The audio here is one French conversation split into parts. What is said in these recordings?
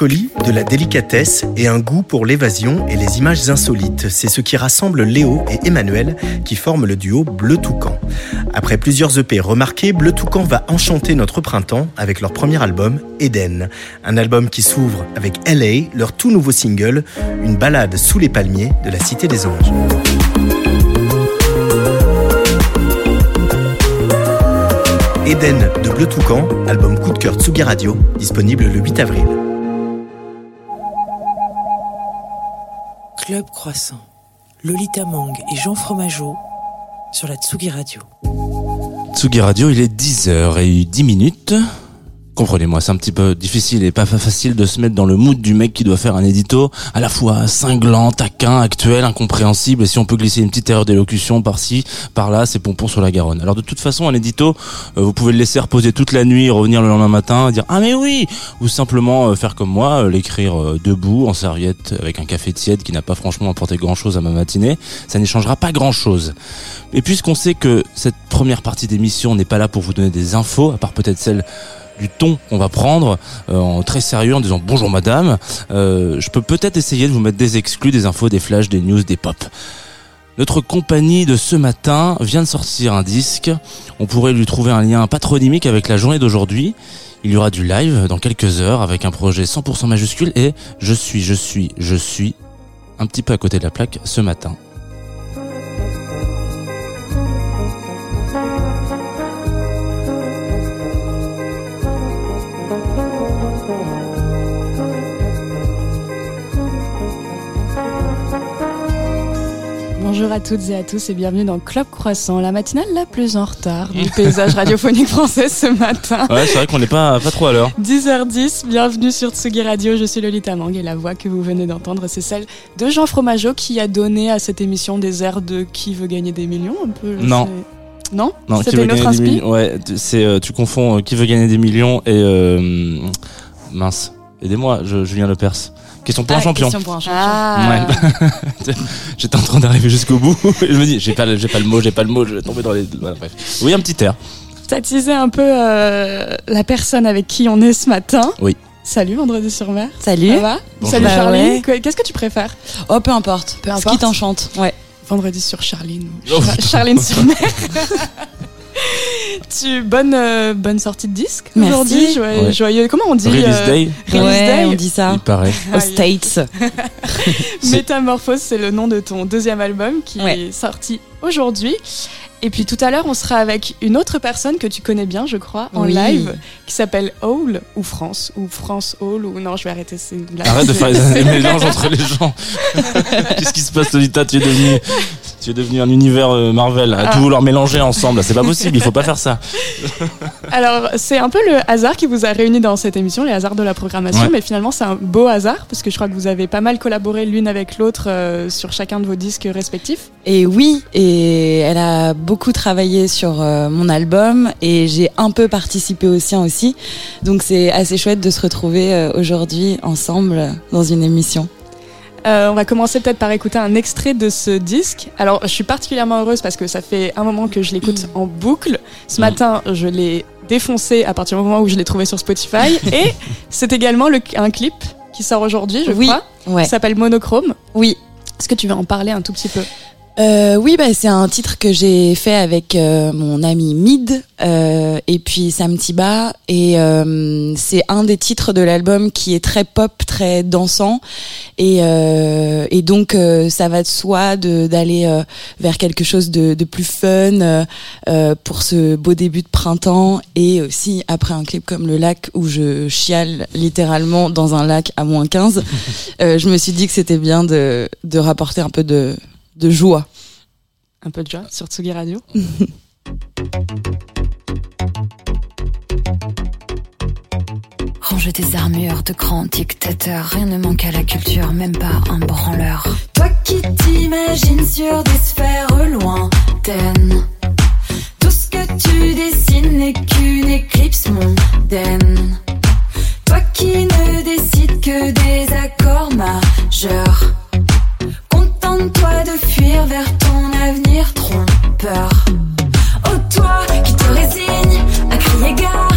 de la délicatesse et un goût pour l'évasion et les images insolites, c'est ce qui rassemble Léo et Emmanuel qui forment le duo Bleu Toucan. Après plusieurs EP remarqués, Bleu Toucan va enchanter notre printemps avec leur premier album, Eden. Un album qui s'ouvre avec LA, leur tout nouveau single, une balade sous les palmiers de la Cité des Anges. Eden de Bleu Toucan, album coup de cœur Tsugi Radio, disponible le 8 avril. Club Croissant, Lolita Mang et Jean Fromageau sur la Tsugi Radio. Tsugi Radio, il est 10h10 minutes. Comprenez-moi, c'est un petit peu difficile et pas facile de se mettre dans le mood du mec qui doit faire un édito à la fois cinglant, taquin, actuel, incompréhensible. Et si on peut glisser une petite erreur d'élocution par-ci, par-là, c'est pompon sur la Garonne. Alors de toute façon, un édito, euh, vous pouvez le laisser reposer toute la nuit, revenir le lendemain matin, dire ah mais oui, ou simplement euh, faire comme moi, euh, l'écrire debout en serviette avec un café tiède qui n'a pas franchement apporté grand-chose à ma matinée. Ça n'y changera pas grand-chose. Et puisqu'on sait que cette première partie d'émission n'est pas là pour vous donner des infos, à part peut-être celle du ton qu'on va prendre euh, en très sérieux en disant bonjour madame, euh, je peux peut-être essayer de vous mettre des exclus, des infos, des flashs, des news, des pop. Notre compagnie de ce matin vient de sortir un disque. On pourrait lui trouver un lien patronymique avec la journée d'aujourd'hui. Il y aura du live dans quelques heures avec un projet 100% majuscule et je suis, je suis, je suis un petit peu à côté de la plaque ce matin. Bonjour à toutes et à tous et bienvenue dans Club Croissant, la matinale la plus en retard du paysage radiophonique français ce matin. Ouais, c'est vrai qu'on n'est pas, pas trop à l'heure. 10h10, bienvenue sur Tsugi Radio, je suis Lolita Mang et la voix que vous venez d'entendre c'est celle de Jean Fromageau qui a donné à cette émission des airs de Qui veut gagner des millions un peu Non. Non? Non, C'était des inspi millions Ouais, c'est euh, tu confonds euh, qui veut gagner des millions et euh, mince. Aidez-moi, je, Julien Lepers. Question pour un Ah, champion. question pour un champion. Ah, Ouais. J'étais en train d'arriver jusqu'au bout et je me dis j'ai pas le- j'ai pas le mot, j'ai pas le mot, je vais tomber dans les voilà, bref. Oui, un petit air. T'as teasé un peu euh, la personne avec qui on est ce matin. Oui. Salut Vendredi sur mer. Salut. Ça va Bonjour. Salut Bah ouais. Qu- Qu'est-ce que tu préfères Oh, peu importe. Peu Ce importe. qui t'enchante. Ouais. Vendredi sur Charline Oh, Char-. Charline sur mer. tu bonne euh, bonne sortie de disque Merci. aujourd'hui. Joyeux, Ouais. joyeux- Comment on dit Release euh, Day, Release ouais, Day. on dit ça. il paraît. Aux States. Métamorphose, c'est le nom de ton deuxième album qui Ouais. est sorti aujourd'hui. Et puis tout à l'heure, on sera avec une autre personne que tu connais bien, je crois, en Oui. live, qui s'appelle Hall ou France ou France Hall ou non, je vais arrêter. C'est une blague. Arrête de faire les, les mélanges entre les gens. Qu'est-ce qui se passe, Lolita? Tu es devenu, tu es devenu un univers euh, Marvel, à Ah. tout vouloir mélanger ensemble. C'est pas possible, il faut pas faire ça. Alors, c'est un peu le hasard qui vous a réunis dans cette émission, les hasards de la programmation, Ouais. mais finalement, c'est un beau hasard parce que je crois que vous avez pas mal collaboré l'une avec l'autre euh, sur chacun de vos disques respectifs. Et oui, et elle a beaucoup travaillé sur euh, mon album et j'ai un peu participé au sien aussi. Donc c'est assez chouette de se retrouver euh, aujourd'hui ensemble dans une émission. Euh, on va commencer peut-être par écouter un extrait de ce disque. Alors, je suis particulièrement heureuse parce que ça fait un moment que je l'écoute en boucle. Ce Mm. matin, je l'ai défoncé à partir du moment où je l'ai trouvé sur Spotify. Et c'est également le- un clip qui sort aujourd'hui, je Oui. crois. Ouais. qui s'appelle Monochrome. Oui. Est-ce que tu veux en parler un tout petit peu? Euh, oui, bah, c'est un titre que j'ai fait avec euh, mon ami Mid euh, et puis Sam Tiba et euh, c'est un des titres de l'album qui est très pop, très dansant et, euh, et donc euh, ça va de soi de- d'aller euh, vers quelque chose de, de plus fun pour ce beau début de printemps et aussi après un clip comme le lac où je chiale littéralement dans un lac à moins 15 euh, je me suis dit que c'était bien de, de rapporter un peu de de joie. Un peu de joie sur Tsugi Radio. Range tes armures de grands dictateurs, rien ne manque à la culture, même pas un branleur. Toi qui t'imagines sur des sphères lointaines, tout ce que tu dessines n'est qu'une éclipse mondaine. Toi qui ne décides que des accords majeurs. Contente-toi de fuir vers ton avenir trompeur. Oh toi qui te résignes à crier gare,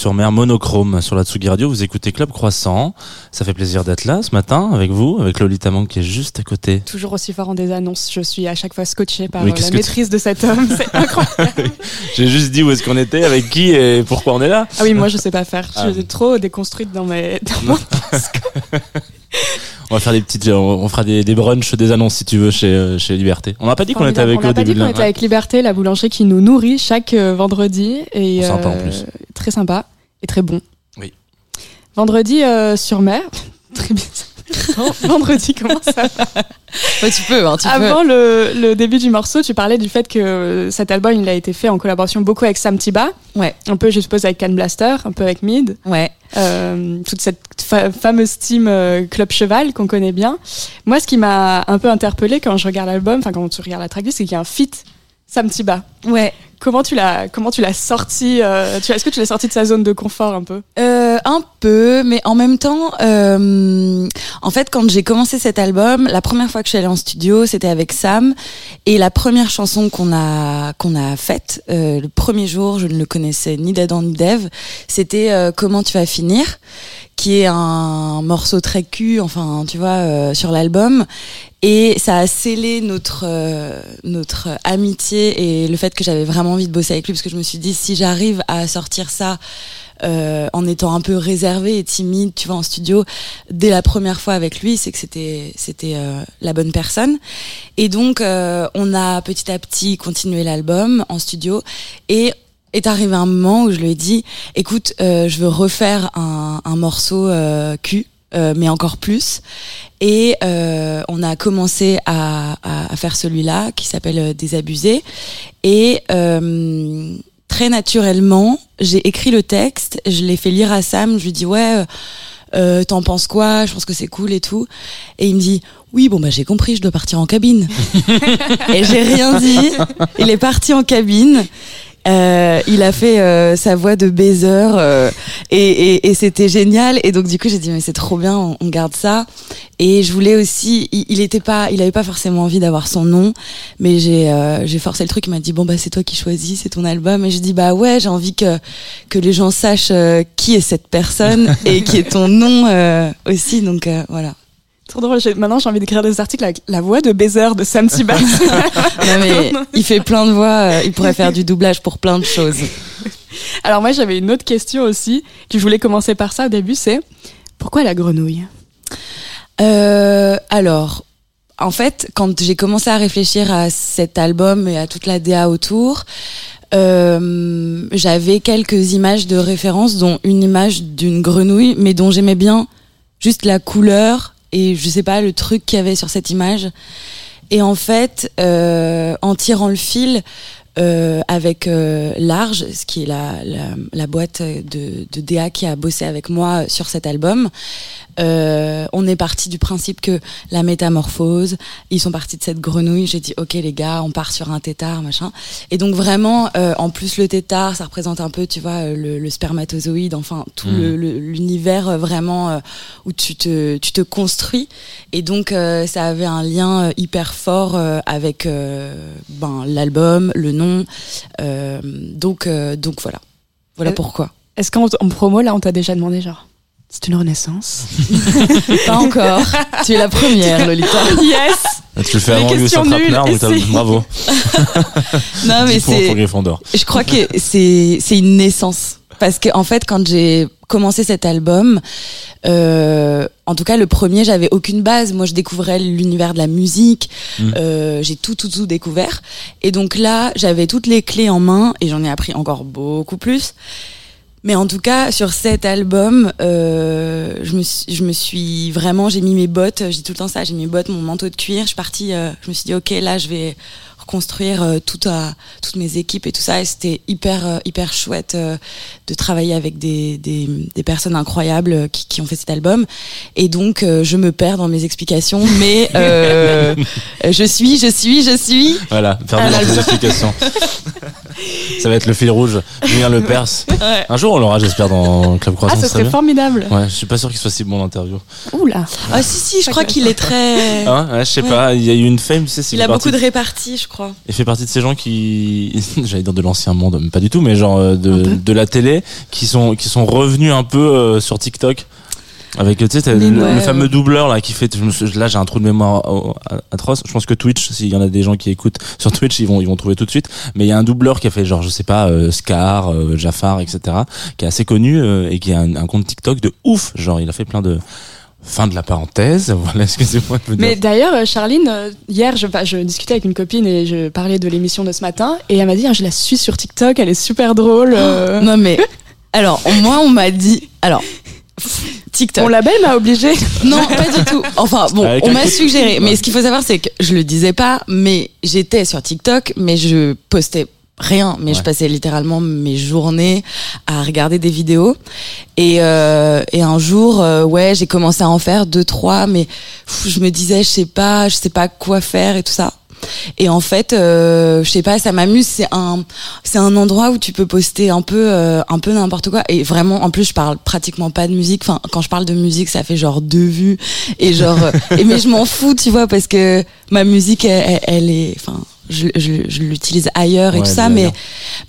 sur mer, monochrome sur la Tsugi Radio. Vous écoutez Club Croissant. Ça fait plaisir d'être là ce matin avec vous, avec Lolita Mang qui est juste à côté. Toujours aussi fort en des annonces. Je suis à chaque fois scotché par Oui, la maîtrise de cet homme. C'est incroyable. J'ai juste dit où est-ce qu'on était, avec qui et pourquoi on est là. Ah oui, moi je sais pas faire. Ah Je suis trop déconstruite dans mes. Dans mon... On va faire des petites, on on fera des, des brunchs, des annonces si tu veux chez, euh, chez Liberté. On n'a pas dit qu'on était avec on eux a au pas dit qu'on la. était avec Liberté, la boulangerie qui nous nourrit chaque euh, vendredi et Oh, sympa, en euh, plus. très sympa et très bon. Oui. Vendredi euh, sur mer. très bien. vendredi, comment ça va? Ouais, tu peux, hein, tu peux. Avant le, le début du morceau, tu parlais du fait que euh, cet album il a été fait en collaboration beaucoup avec Sam Tiba, Ouais, un peu je suppose avec Can Blaster, un peu avec Mid. ouais. Euh, toute cette fa- fameuse team euh, Club Cheval qu'on connaît bien. Moi, ce qui m'a un peu interpellé quand je regarde l'album, enfin quand tu regardes la tracklist, c'est qu'il y a un feat Sam Tiba. Ouais. Comment tu l'as comment tu l'as sorti euh, Est-ce que tu l'as sorti de sa zone de confort un peu? Euh, un peu, mais en même temps, euh, en fait, quand j'ai commencé cet album, la première fois que je suis allée en studio, c'était avec Sam, et la première chanson qu'on a qu'on a faite, euh, le premier jour, je ne le connaissais ni d'Adam ni d'Eve, c'était euh, Comment tu vas finir, qui est un morceau très cul, enfin, tu vois, euh, sur l'album, et ça a scellé notre notre amitié et le fait que j'avais vraiment envie de bosser avec lui, parce que je me suis dit si j'arrive à sortir ça euh, en étant un peu réservée et timide, tu vois, en studio, dès la première fois avec lui, c'est que c'était c'était euh, la bonne personne. Et donc, euh, on a petit à petit continué l'album en studio et est arrivé un moment où je lui ai dit, écoute, euh, je veux refaire un, un morceau euh, cul. Euh, mais encore plus. Et euh, on a commencé à, à, à faire celui-là qui s'appelle euh, Désabusé. Et euh, très naturellement, j'ai écrit le texte, je l'ai fait lire à Sam, je lui dis ouais, euh, euh, t'en penses quoi? Je pense que c'est cool et tout. Et il me dit oui, bon bah j'ai compris, je dois partir en cabine. et j'ai rien dit. Il est parti en cabine. Euh, il a fait euh, sa voix de baiser euh, et, et, et c'était génial. Et donc du coup j'ai dit mais c'est trop bien, on, on garde ça. Et je voulais aussi, il, il était pas, il avait pas forcément envie d'avoir son nom, mais j'ai euh, j'ai forcé le truc. Il m'a dit bon bah c'est toi qui choisis, c'est ton album. Et je dis bah ouais j'ai envie que que les gens sachent euh, qui est cette personne et qui est ton nom euh, aussi. Donc euh, voilà. Trop drôle. Maintenant, j'ai envie d'écrire des articles avec la voix de baiser de Sam Tibbs. Non mais il fait plein de voix. euh, il pourrait faire du doublage pour plein de choses. Alors moi, j'avais une autre question aussi. que Je voulais commencer par ça au début. C'est pourquoi la grenouille? Euh, alors, en fait, quand j'ai commencé à réfléchir à cet album et à toute la DA autour, euh, j'avais quelques images de référence, dont une image d'une grenouille, mais dont j'aimais bien juste la couleur et je sais pas le truc qu'il y avait sur cette image. Et en fait, euh, en tirant le fil euh, avec euh, Large, ce qui est la, la, la boîte de, de DA qui a bossé avec moi sur cet album, euh, on est parti du principe que la métamorphose, ils sont partis de cette grenouille. J'ai dit ok les gars, on part sur un tétard machin. Et donc vraiment, euh, en plus le tétard, ça représente un peu, tu vois, euh, le, le spermatozoïde, enfin tout le- l'univers euh, vraiment où tu te tu te construis. Et donc euh, ça avait un lien hyper fort euh, avec ben l'album, le nom. Euh, donc euh, donc voilà, voilà Euh, pourquoi. Est-ce qu'en en promo, là, on t'a déjà demandé genre c'est une renaissance Pas encore. tu es la première, Lolita. Yes Ah, Tu le fais avant et c'est- bravo. Non mais 10 points c'est. Je crois que c'est c'est une naissance parce que en fait quand j'ai commencé cet album, euh, en tout cas le premier j'avais aucune base. Moi je découvrais l'univers de la musique, Mm. euh, j'ai tout tout tout découvert et donc là j'avais toutes les clés en main et j'en ai appris encore beaucoup plus. Mais en tout cas, sur cet album, euh, je, me suis, je me suis vraiment, j'ai mis mes bottes, j'ai tout le temps ça, j'ai mis mes bottes, mon manteau de cuir. Je suis partie, euh, je me suis dit, ok, là, je vais reconstruire euh, tout à, toutes mes équipes et tout ça. Et c'était hyper, euh, hyper chouette euh, de travailler avec des, des, des personnes incroyables euh, qui, qui ont fait cet album. Et donc, euh, je me perds dans mes explications, mais euh, je suis, je suis, je suis. Voilà, perdu dans tes explications. Ça va être le fil rouge. Julien Le Perse. Ouais. Un jour, on l'aura, j'espère, dans Club Ah, Croissant. ce ça serait bien. formidable Ouais, je suis pas sûr qu'il soit si bon d'interview. Oula Ah si, si, je crois qu'il est très... Hein ouais, je sais Ouais. pas, il y a eu une fame, tu sais, c'est Il a beaucoup de réparties, je crois. Il fait partie de ces gens qui, j'allais dire de l'ancien monde, mais pas du tout, mais genre euh, de, de la télé, qui sont, qui sont revenus un peu euh, sur TikTok. Avec, tu sais, le, ouais, le fameux ouais. doubleur là qui fait. je me suis- là, j'ai un trou de mémoire euh, atroce. Je pense que Twitch, s'il y en a des gens qui écoutent sur Twitch, ils vont, ils vont trouver tout de suite. Mais il y a un doubleur qui a fait genre, je sais pas, euh, Scar, euh, Jafar, etc., qui est assez connu euh, et qui a un, un compte TikTok de ouf. Genre, il a fait plein de. Fin de la parenthèse. Voilà, excusez-moi de vous dire. Mais d'ailleurs, euh, Charline, euh, hier, je, bah, je discutais avec une copine et je parlais de l'émission de ce matin. Et elle m'a dit, Ah, je la suis sur TikTok, elle est super drôle. euh. Non mais alors moi on m'a dit alors TikTok. Mon label m'a obligé. Non, pas du tout. Enfin bon, Avec on m'a suggéré. Mais ce qu'il faut savoir, c'est que je le disais pas, mais j'étais sur TikTok, mais je postais rien. Mais je passais littéralement mes journées à regarder des vidéos. Et, euh, et un jour, euh, ouais, j'ai commencé à en faire deux, trois, mais pff, je me disais, je sais pas, je sais pas quoi faire et tout ça. Et en fait, euh, je sais pas, ça m'amuse. C'est un, c'est un endroit où tu peux poster un peu, euh, un peu n'importe quoi. Et vraiment, en plus, je parle pratiquement pas de musique. Enfin, quand je parle de musique, ça fait genre deux vues. Et genre, et mais je m'en fous, tu vois, parce que ma musique, elle- elle est, enfin, je, je, je l'utilise ailleurs et Ouais, tout ça. Mais,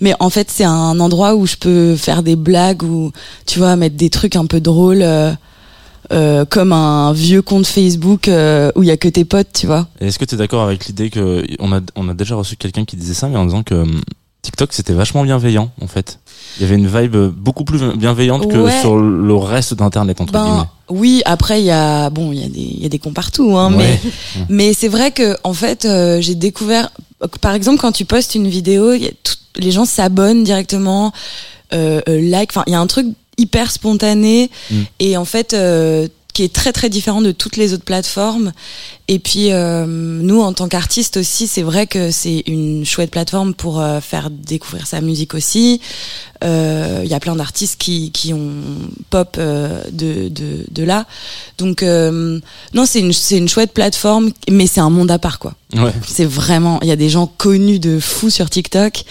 mais en fait, c'est un endroit où je peux faire des blagues ou, tu vois, mettre des trucs un peu drôles. euh, euh, comme un vieux compte Facebook euh, où il y a que tes potes, tu vois. Est-ce que tu es d'accord avec l'idée que on a, on a déjà reçu quelqu'un qui disait ça, mais en disant que hum, TikTok c'était vachement bienveillant en fait. Il y avait une vibe beaucoup plus bienveillante que sur le reste d'internet entre Ben guillemets. oui, après il y a bon, il y a des il y a des cons partout hein, Ouais. mais mais c'est vrai que en fait euh, j'ai découvert par exemple quand tu postes une vidéo, il y a tout- les gens s'abonnent directement euh, euh, like, enfin il y a un truc hyper spontané Mm. et en fait euh, qui est très très différent de toutes les autres plateformes Et puis euh, nous, en tant qu'artistes aussi, c'est vrai que c'est une chouette plateforme pour euh, faire découvrir sa musique aussi. Euh, Il y a plein d'artistes qui, qui ont pop euh, de, de, de là. Donc euh, non, c'est une, c'est une chouette plateforme, mais c'est un monde à part quoi. Ouais. C'est vraiment, il y a des gens connus de fous sur TikTok.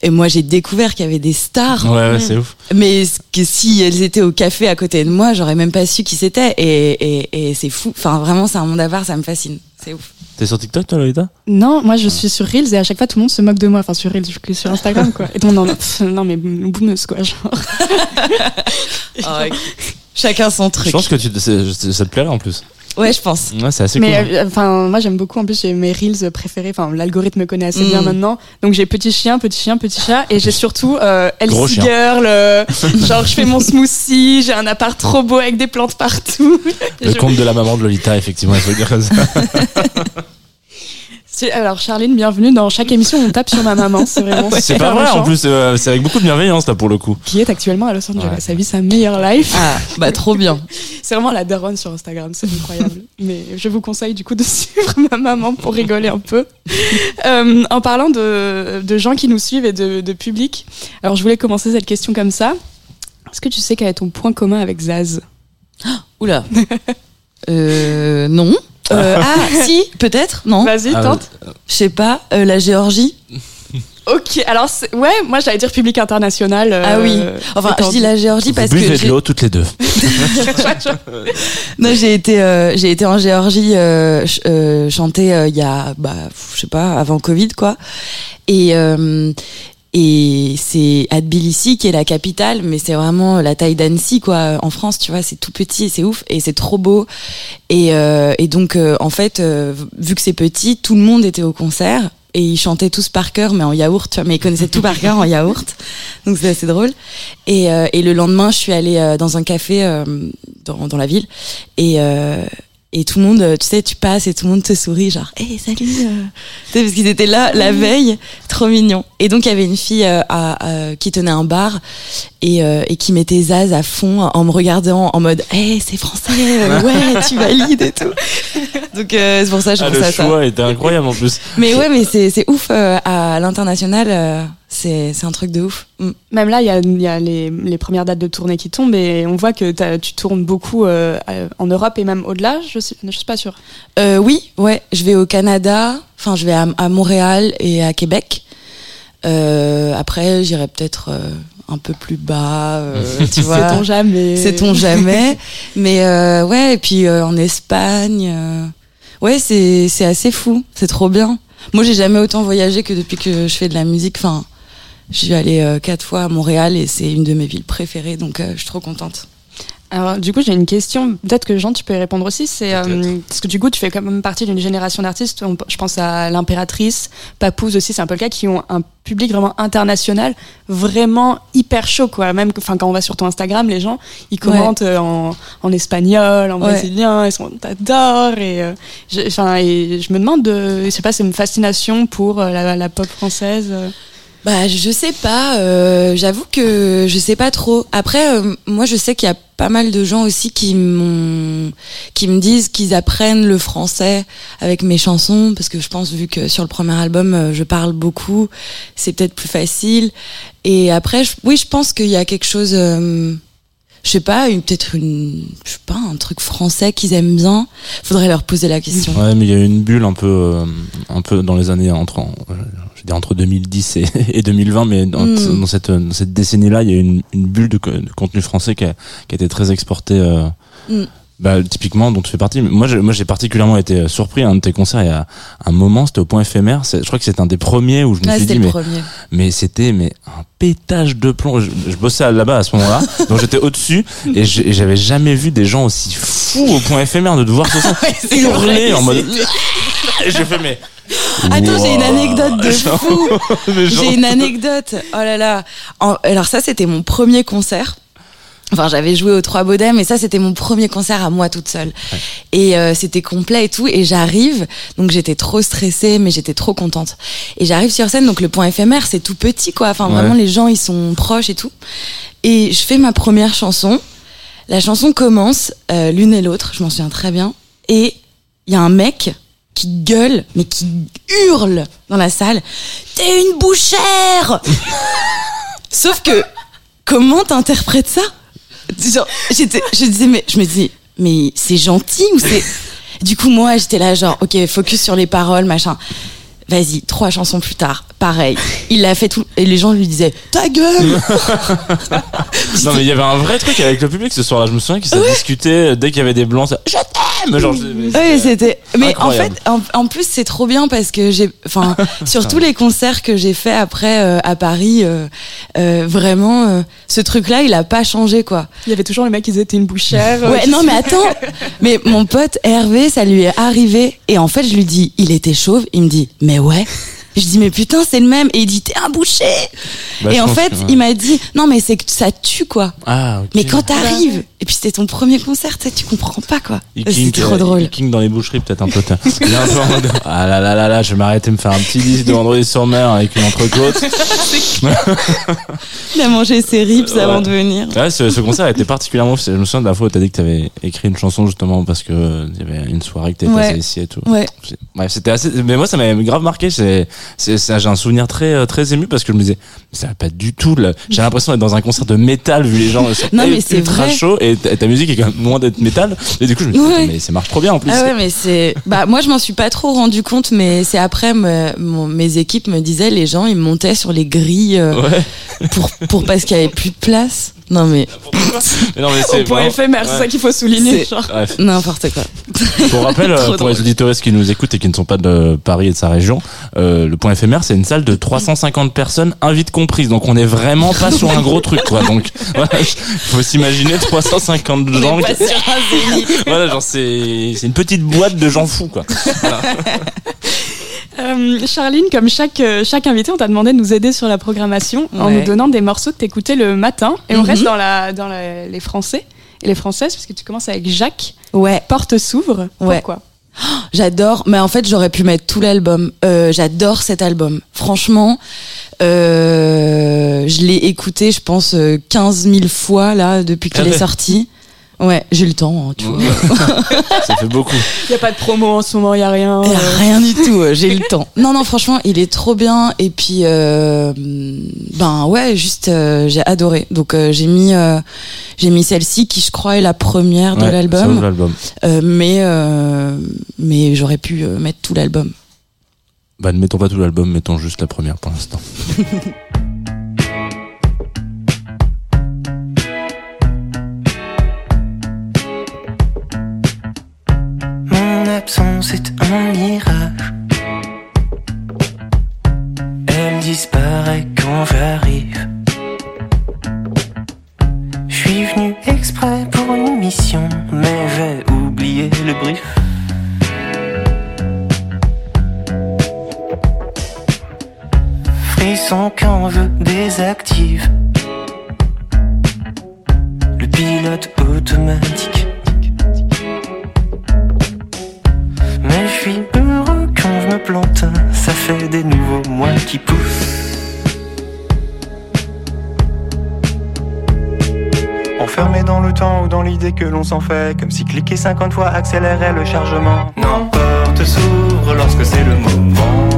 Et moi, j'ai découvert qu'il y avait des stars. Ouais, ouais, c'est ouf. Mais que si elles étaient au café à côté de moi, j'aurais même pas su qui c'était. Et, et, et c'est fou. Enfin, vraiment, c'est un monde à part, ça me fascine. C'est ouf. T'es sur TikTok, toi, Lolita? Non, moi je suis sur Reels et à chaque fois tout le monde se moque de moi. Enfin, sur Reels, je suis sur Instagram quoi. Et monde en pff, non, mais boumeuse quoi. Genre. Chacun son Je truc. pense que tu, ça te plairait en plus. Ouais, je pense. Ouais, c'est assez Mais cool. hein. euh, enfin, moi j'aime beaucoup. En plus, j'ai mes reels préférés. Enfin, l'algorithme me connaît assez Mm. bien maintenant. Donc j'ai petit chien, petit chien, petit chat, et j'ai surtout euh, Elsie. Girl. euh, genre, je fais mon smoothie, j'ai un appart trop beau avec des plantes partout. Le je- compte de la maman de Lolita, effectivement, il faut le dire comme ça. Alors, Charline, bienvenue dans chaque émission. On tape sur ma maman. C'est vraiment C'est super pas vrai, méchant. en plus, euh, c'est avec beaucoup de bienveillance, là, pour le coup. Qui est actuellement à Los Angeles. Ouais. Ça vit sa meilleure life. Ah, bah trop bien. C'est vraiment la daronne sur Instagram, c'est incroyable. Mais je vous conseille du coup de suivre ma maman pour rigoler un peu. Euh, en parlant de, de gens qui nous suivent et de, de public, alors je voulais commencer cette question comme ça. Est-ce que tu sais quel est ton point commun avec Zaz? Oula. Euh, non. Euh, ah, si, peut-être, non. Vas-y, Ah, tente. Je sais pas, euh, la Géorgie. Ok, alors c'est- ouais, moi j'allais dire public international. euh, ah oui. Enfin, je dis la Géorgie Vous parce que buvez de l'eau toutes les deux. non, j'ai été, euh, j'ai été en Géorgie euh, ch- euh, chanter euh, il y a, bah, je sais pas, avant Covid quoi. Et euh, et c'est Tbilissi qui est la capitale, mais c'est vraiment la taille d'Annecy quoi. En France, tu vois, c'est tout petit, c'est ouf et c'est trop beau. Et, euh, et donc euh, en fait, euh, vu que c'est petit, tout le monde était au concert. Et ils chantaient tous par cœur, mais en yaourt, tu vois, mais ils connaissaient tout par cœur en yaourt. Donc c'est assez drôle. Et, euh, et le lendemain, je suis allée euh, dans un café euh, dans, dans la ville. Et, et tout le monde, euh, tu sais, tu passes et tout le monde te sourit, genre, hé, salut euh. Tu sais, Parce qu'ils étaient là la veille, trop mignon. Et donc, il y avait une fille euh, à- à- qui tenait un bar et, euh, et qui mettait Zaz à fond en me regardant en mode, hé, c'est français, euh, ouais, tu valides et tout. Donc, euh, c'est pour ça que je Ah, pense le à ça. choix était incroyable en plus. Mais ouais, mais c'est c'est ouf euh, à l'international, euh, c'est c'est un truc de ouf. Mm. Même là, il y a, il y a les, les premières dates de tournée qui tombent et on voit que tu tournes beaucoup euh, euh, en Europe et même au-delà. Je je suis pas sûre. Euh, oui, ouais, je vais au Canada, enfin je vais à, à Montréal et à Québec. Euh, après, j'irai peut-être euh, un peu plus bas, euh, tu vois. C'est ton jamais. Sait-on jamais. Mais euh, ouais, et puis euh, en Espagne, euh, ouais, c'est c'est assez fou, c'est trop bien. Moi, j'ai jamais autant voyagé que depuis que je fais de la musique. Enfin, je suis allée euh, quatre fois à Montréal et c'est une de mes villes préférées, donc euh, je suis trop contente. Alors, du coup, j'ai une question. Peut-être que Jean, tu peux y répondre aussi. C'est euh, parce que du coup, tu fais quand même partie d'une génération d'artistes. Je pense à l'impératrice, Papouze aussi, c'est un peu le cas, qui ont un public vraiment international, vraiment hyper chaud, quoi. Même, enfin, quand on va sur ton Instagram, les gens, ils commentent euh, en, en espagnol, en Ouais. brésilien, ils sont, t'adores. Et, euh, je- enfin, et je me demande, de, je sais pas, c'est une fascination pour euh, la, la pop française. Bah, je sais pas. euh, J'avoue que je sais pas trop. Après, euh, moi, je sais qu'il y a pas mal de gens aussi qui m'ont, qui me disent qu'ils apprennent le français avec mes chansons, parce que je pense vu que sur le premier album, euh, je parle beaucoup, c'est peut-être plus facile. Et après, je- oui, je pense qu'il y a quelque chose. euh, je sais pas, peut-être une, je sais pas, un truc français qu'ils aiment bien. Faudrait leur poser la question. Ouais, mais il y a eu une bulle un peu, euh, un peu dans les années entre, euh, je veux dire entre 1010 et, et 2020, mais dans, Mm. dans cette, dans cette décennie-là, il y a eu une, une bulle de, co- de contenu français qui a, qui a été très exporté. Euh, Mm. Bah, typiquement, dont tu fais partie. Moi, j'ai- moi, j'ai particulièrement été surpris à un de tes concerts il y a un moment. C'était au point éphémère. Je crois que c'était un des premiers où je me Ouais, suis dit, mais premier. mais c'était mais un pétage de plomb. Je, je bossais là-bas à ce moment-là, donc j'étais au-dessus et j'avais jamais vu des gens aussi fous au point éphémère de devoir se hurler en mode. Et j'ai fait mais. Attends, j'ai une Wow. anecdote de fou. J'ai une anecdote. Oh là là. En- alors ça, c'était mon premier concert. Enfin, j'avais joué aux Trois Baudets, mais ça, c'était mon premier concert à moi toute seule. Et euh, c'était complet et tout. Et j'arrive, donc j'étais trop stressée, mais j'étais trop contente. Et j'arrive sur scène, donc le point éphémère, c'est tout petit, quoi. Enfin, Ouais. vraiment, les gens, ils sont proches et tout. Et je fais ma première chanson. La chanson commence, euh, l'une et l'autre, je m'en souviens très bien. Et il y a un mec qui gueule, mais qui hurle dans la salle. T'es une bouchère Sauf que, comment t'interprètes ça? J'étais, je disais, mais je me dis, mais c'est gentil ou c'est. Du coup, moi, j'étais là, genre, ok, focus sur les paroles, machin. Vas-y, trois chansons plus tard, pareil. Il l'a fait tout, et les gens lui disaient, ta gueule Non mais il y avait un vrai truc avec le public ce soir-là. Je me souviens qu'ils se discutaient dès qu'il y avait des blancs. ça, Je t'aime. Genre, Oui, c'était-. Mais en fait, en, en plus, c'est trop bien parce que j'ai, enfin, sur tous les concerts que j'ai fait après euh, à Paris, euh, euh, vraiment, euh, ce truc-là, il a pas changé, quoi. Il y avait toujours les mecs qui disaient t'es une bouchère. euh, Ouais, non, mais attends. Mais mon pote Hervé, ça lui est arrivé. Et en fait, je lui dis, il était chauve. Il me dit, mais ouais. Je dis, mais putain, c'est le même. Et il dit, t'es un boucher. Bah, et en fait, que, ouais. il m'a dit, non, mais c'est que ça tue, quoi. Ah. Mais quand t'arrives, puis c'était ton premier concert, tu comprends pas, quoi. King, trop euh, drôle. il king dans les boucheries peut-être un peu. un peu en mode, ah là là là là, je vais m'arrêter me faire un petit disque de vendredi sur mer avec une entrecôte. Il a mangé ses ribs Ouais. avant de venir. Ouais, ce, ce concert a été particulièrement. Je me souviens de la fois où t'as dit que t'avais écrit une chanson justement parce que euh, il y avait une soirée que t'avais Ouais. passée ici et tout. Ouais. Ouais, c'était assez. Mais moi, ça m'a grave marqué. C'est, j'ai un souvenir très, euh, très ému parce que je me disais, mais ça va pas du tout. J'ai l'impression d'être dans un concert de métal vu les gens Non, mais c'est vrai. chauds et ta, musique est quand même loin d'être métal. Et du coup, je me dis, Ouais. mais ça marche trop bien en plus. Ah ouais, mais c'est. Bah, moi, je m'en suis pas trop rendu compte, mais c'est après, me- mon- mes équipes me disaient, les gens, ils montaient sur les grilles euh, Ouais. pour, pour parce qu'il y avait plus de place. Non, mais Mais non, mais Au c'est point vraiment- éphémère, c'est ça qu'il faut souligner. C'est- genre. Bref. n'importe quoi. Pour rappel, euh, Trop pour les drôle. auditeurs qui nous écoutent et qui ne sont pas de Paris et de sa région, euh, le point éphémère, c'est une salle de 350 personnes, invites comprises. Donc on est vraiment pas sur un gros truc, quoi. Donc voilà, faut s'imaginer 350 gens. qui- voilà, genre c'est c'est une petite boîte de gens fous, quoi. Euh, Charline, comme chaque, euh, chaque invité, on t'a demandé de nous aider sur la programmation en nous donnant des morceaux que t'écoutais le matin. Et on Mhm. reste dans, la, dans la- les Français et les Françaises, parce que tu commences avec Jacques. Ouais, Porte s'ouvre. Ouais. Pourquoi? J'adore. Mais en fait, j'aurais pu mettre tout l'album. Euh, j'adore cet album. Franchement, euh, je l'ai écouté, je pense, euh, 15 000 fois, là, depuis qu'il Ah est ouais. sorti. Ouais, j'ai le temps, hein, tu vois. Ça fait beaucoup. Il n'y a pas de promo en ce moment, il n'y a rien. Eh, euh. Rien du tout, euh, j'ai le temps. Non, non, franchement, il est trop bien. Et puis, euh, ben ouais, juste, euh, j'ai adoré. Donc, euh, j'ai mis, euh, j'ai mis celle-ci qui, je crois, est la première de Ouais, l'album. l'album. Euh, mais, euh, mais j'aurais pu euh, mettre tout l'album. Bah, ne mettons pas tout l'album, mettons juste la première pour l'instant. absence est un mirage. Elle disparaît quand j'arrive. Je suis venu exprès pour une mission, mais j'ai oublié le brief. Frisson quand je désactive le pilote automatique. Suis heureux quand je me plante, ça fait des nouveaux mois qui poussent. Enfermé dans le temps ou dans l'idée que l'on s'en fait, comme si cliquer 50 fois accélérait le chargement. Non, porte s'ouvre lorsque c'est le moment.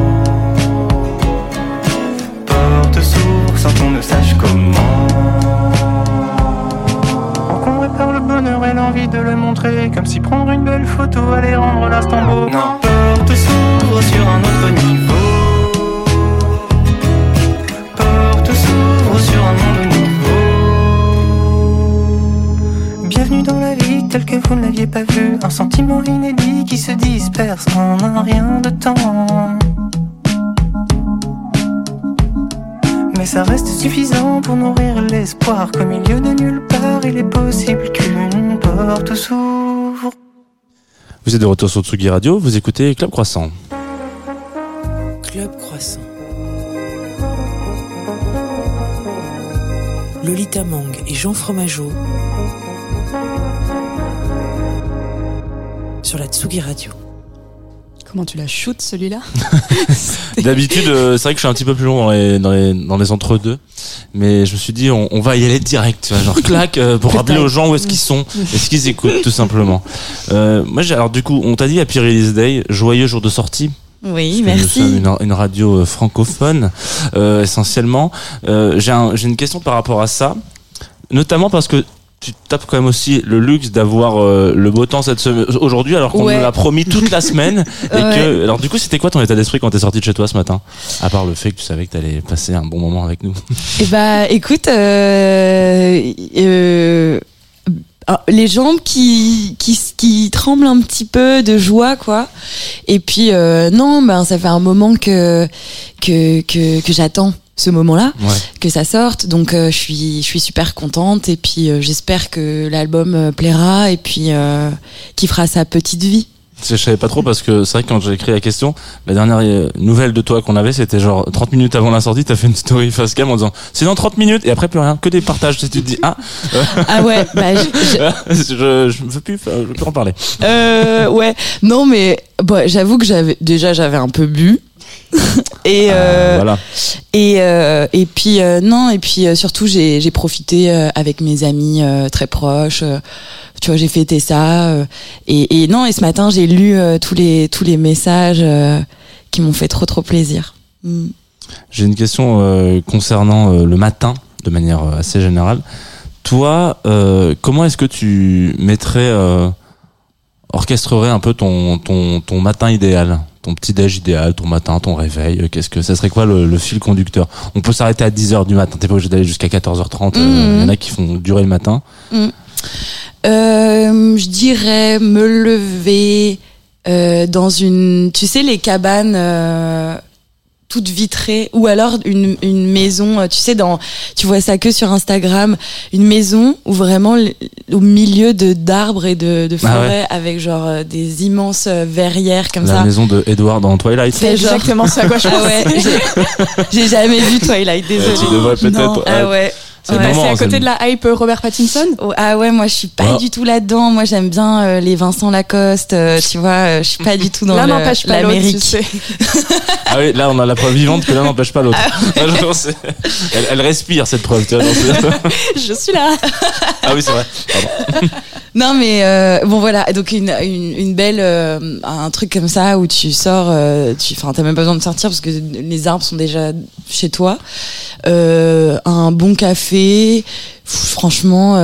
Porte s'ouvre sans qu'on ne sache comment. L'envie de le montrer Comme si prendre une belle photo allait rendre l'instant beau Non, porte s'ouvre sur un autre niveau. Sur un monde nouveau Bienvenue dans la vie telle que vous ne l'aviez pas vue. Un sentiment inédit qui se disperse en un rien de temps ça reste suffisant pour nourrir l'espoir qu'au milieu de nulle part, il est possible qu'une porte s'ouvre. Vous êtes de retour sur Tsugi Radio, vous écoutez Club Croissant. Club Croissant. Lolita Mang et Jean Fromageau sur la Tsugi Radio. Comment tu la shootes celui-là D'habitude, euh, c'est vrai que je suis un petit peu plus long dans les dans les dans les entre-deux, mais je me suis dit on, on va y aller direct, tu vois, genre clac euh, pour rappeler aux gens où est-ce qu'ils sont, est-ce qu'ils écoutent tout simplement. Euh, moi, alors du coup, on t'a dit Happy Release Day, joyeux jour de sortie. Oui, que Nous sommes merci. une, une radio euh, francophone euh, essentiellement. J'ai un- j'ai une question par rapport à ça, notamment parce que tu tapes quand même aussi le luxe d'avoir euh, le beau temps cette semaine aujourd'hui alors qu'on Ouais. nous l'a promis toute la semaine et Ouais. que alors du coup c'était quoi ton état d'esprit quand t'es sorti de chez toi ce matin? À part le fait que tu savais que t'allais passer un bon moment avec nous Eh bah, écoute, euh, euh, ah, les jambes qui, qui, qui tremblent un petit peu de joie, quoi. Et puis, euh, non, ben, ça fait un moment que, que, que, que j'attends ce moment-là, ouais que ça sorte. Donc, euh, je suis, je suis super contente. Et puis, euh, j'espère que l'album euh, plaira et puis euh, qu'il fera sa petite vie. je savais pas trop parce que c'est vrai que quand j'ai écrit la question la dernière euh, nouvelle de toi qu'on avait c'était genre 30 minutes avant la sortie t'as fait une story facecam en disant c'est dans 30 minutes et après plus rien que des partages tu te dis ah Ah ouais, bah, je- je- je, je veux plus je veux plus en parler Euh, ouais, non mais bon, j'avoue que j'avais déjà j'avais un peu bu. Et Ah, euh, voilà et euh, et puis euh, non et puis surtout j'ai j'ai profité avec mes amis très proches tu vois j'ai fêté ça et, et non et ce matin j'ai lu tous les tous les messages qui m'ont fait trop trop plaisir Mm. J'ai une question concernant le matin, de manière assez générale. Toi, comment est-ce que tu mettrais, orchestrerais un peu ton, ton, ton matin idéal, ton petit déj idéal, ton matin, ton réveil euh, Qu'est-ce que ça serait quoi le, le fil conducteur? On peut s'arrêter à 10h du matin. T'es pas obligé d'aller jusqu'à 14h30. euh, Il Mhm. y en a qui font durer le matin. Euh, je dirais me lever euh, dans une, tu sais, les cabanes toutes vitrées, ou alors une, une maison, euh, tu sais, dans, tu vois ça que sur Instagram, une maison où vraiment au milieu de d'arbres et de, de Ah forêts avec genre euh, des immenses euh, verrières comme la ça. maison de Edward dans Twilight. C'est genre- exactement ça à quoi je Ah ouais, j'ai- j'ai jamais vu Twilight, désolé. tu devrais peut-être. Non, ah ouais. C'est Ouais, à hein, côté de la hype Robert Pattinson Oh, ah ouais, moi je suis pas Ah. du tout là-dedans. Moi j'aime bien euh, les Vincent Lacoste, euh, tu vois. euh, je suis pas du tout dans l'autre, tu l'Amérique. sais. Ah oui, là on a la preuve vivante que l'un n'empêche pas l'autre. Ah, c'est- elle, elle respire cette preuve. Tu vois, Je suis là. ah oui, c'est vrai. Pardon. Non mais euh, bon voilà, donc une, une, belle euh, un truc comme ça où tu sors, euh, tu, enfin t'as même pas besoin de sortir parce que les arbres sont déjà chez toi. Euh, un bon café, franchement.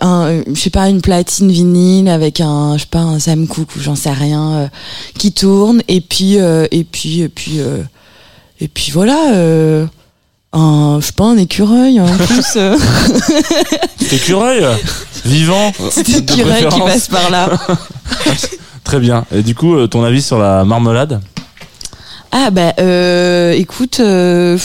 Un, je sais pas une platine vinyle avec un je sais pas un Sam Cooke ou j'en sais rien qui tourne et puis et puis et puis et puis voilà un je sais pas un écureuil en plus euh, Écureuil vivant. de écureuil qui passe par là Très bien. Et du coup, euh, ton avis sur la marmelade? Ah bah euh, écoute, euh,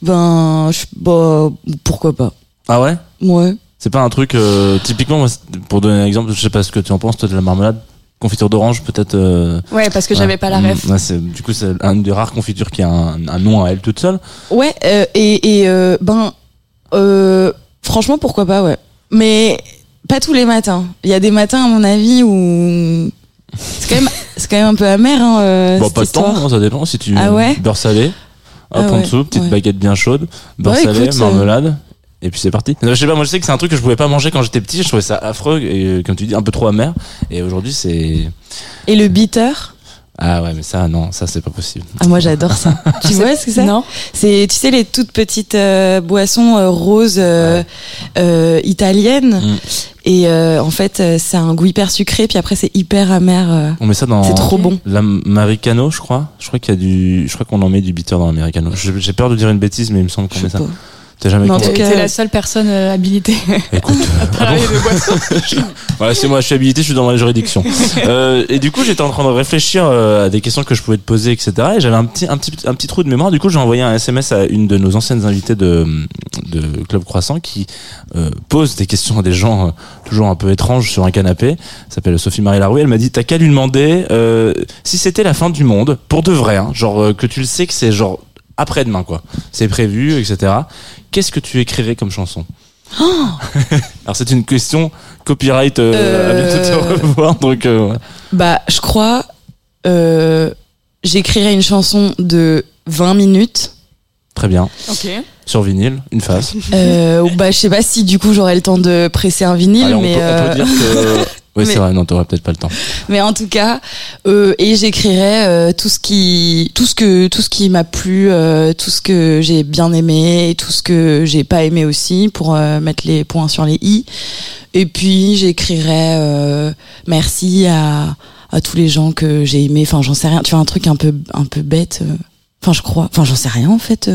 ben je, bah, pourquoi pas. Ah ouais? Ouais. C'est pas un truc euh, typiquement moi, c'est- pour donner un exemple, je sais pas ce que tu en penses toi de la marmelade, confiture d'orange peut-être. euh, Ouais, parce que j'avais pas la ref. ouais, c'est- du coup, c'est une des rares confitures qui a un, un nom à elle toute seule. Ouais euh, et, et euh, ben franchement pourquoi pas ouais. Mais pas tous les matins. Il y a des matins à mon avis où c'est quand même c'est quand même un peu amer hein, bon, cette pas de histoire. temps, hein, ça dépend. Si tu Ah ouais beurre salé, hop Ah en dessous, petite baguette bien chaude, beurre salé, écoute, marmelade. Et puis c'est parti. Non, je sais pas, moi je sais que c'est un truc que je pouvais pas manger quand j'étais petit. Je trouvais ça affreux et euh, comme tu dis un peu trop amer. Et aujourd'hui c'est Et le bitter? Ah ouais mais ça non ça c'est pas possible. Ah moi j'adore ça. tu vois ce que c'est? Non C'est tu sais les toutes petites euh, boissons euh, roses euh, euh, italiennes Mm. et euh, en fait euh, c'est un goût hyper sucré puis après c'est hyper amer. euh. On met ça dans C'est trop bon. l'americano je crois. Je crois qu'il y a du je crois qu'on en met du bitter dans l'americano. J'ai j'ai peur de dire une bêtise mais il me semble qu'on met ça. T'as jamais Mais en compris tout cas- T'es la seule personne euh, habilitée Écoute, euh, à parler de boissons. voilà, c'est moi, je suis habilité, je suis dans la juridiction. Euh, et du coup, j'étais en train de réfléchir euh, à des questions que je pouvais te poser, etc. Et j'avais un petit, un petit, un petit trou de mémoire. Du coup, j'ai envoyé un SMS à une de nos anciennes invitées de, de Club Croissant qui euh, pose des questions à des gens euh, toujours un peu étranges sur un canapé. Elle s'appelle Sophie Marie Larouille. Elle m'a dit, t'as qu'à lui demander euh, si c'était la fin du monde, pour de vrai, hein, genre euh, que tu le sais que c'est genre après-demain, quoi. C'est prévu, etc. Qu'est-ce que tu écrirais comme chanson Alors c'est une question copyright euh, à bientôt te Euh. revoir donc euh, ouais. Bah je crois euh, j'écrirais une chanson de 20 minutes. Très bien. Ok. Sur vinyle, une face. Euh, ou bah, je sais pas si du coup j'aurais le temps de presser un vinyle, Allez, on, mais, on euh, peut dire que. Oui, c'est vrai, non, t'aurais peut-être pas le temps. mais en tout cas, euh, et j'écrirais euh, tout ce qui, tout ce que, tout ce qui m'a plu, euh, tout ce que j'ai bien aimé, et tout ce que j'ai pas aimé aussi, pour euh, mettre les points sur les i. Et puis j'écrirais euh, merci à, à tous les gens que j'ai aimés. Enfin, j'en sais rien. Tu vois un truc un peu, un peu bête. euh. Enfin, je crois. Enfin, j'en sais rien en fait.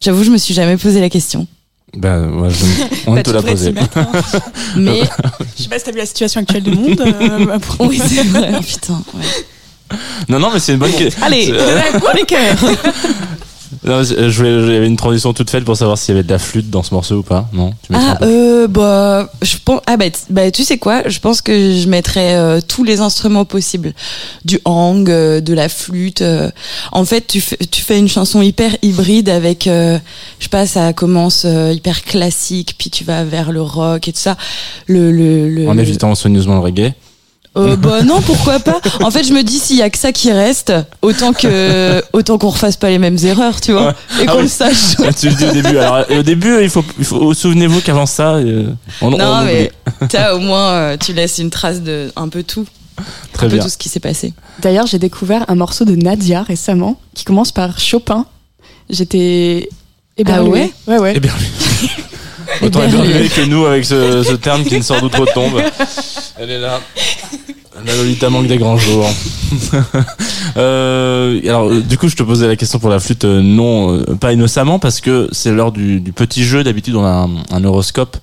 J'avoue, je me suis jamais posé la question. Ben, ouais, je- on Bah, te tu l'a posé. mettre, hein. Mais Je sais pas si t'as vu la situation actuelle du monde. euh, pour- oui, c'est vrai. Oh, putain. ouais. Non, non, mais c'est une bonne question. Allez, C'est- les cœurs. Non, je je voulais, j'avais une transition toute faite pour savoir s'il y avait de la flûte dans ce morceau ou pas. Non, tu Ah, euh, bah, je pense, ah, bah, bah, tu sais quoi, je pense que je mettrais euh, tous les instruments possibles. Du hang, euh, de la flûte. euh. En fait, tu fais, tu fais une chanson hyper hybride avec, euh, je sais pas, ça commence euh, hyper classique, puis tu vas vers le rock et tout ça. Le, le, le, En évitant soigneusement le reggae. Euh, bah non, pourquoi pas. En fait, je me dis s'il y a que ça qui reste, autant que autant qu'on refasse pas les mêmes erreurs, tu vois, et Ah qu'on oui. le sache. Ah, tu le dis au début. Alors, au début, il faut, il faut souvenez-vous qu'avant ça, euh, on, Non, on mais oublie. t'as au moins euh, tu laisses une trace de un peu tout, Très un peu tout ce qui s'est passé. D'ailleurs, j'ai découvert un morceau de Nadia récemment qui commence par Chopin. J'étais éberluée. Ah ouais? Ouais, ouais. Eh bien, Autant éberlué que nous avec ce, ce terme qui ne sort d'outre-tombe. Elle est là. La Lolita manque des grands jours. euh, alors, euh, du coup, je te posais la question pour la flûte, euh, non, euh, pas innocemment, parce que c'est l'heure du, du petit jeu. D'habitude, on a un, un horoscope,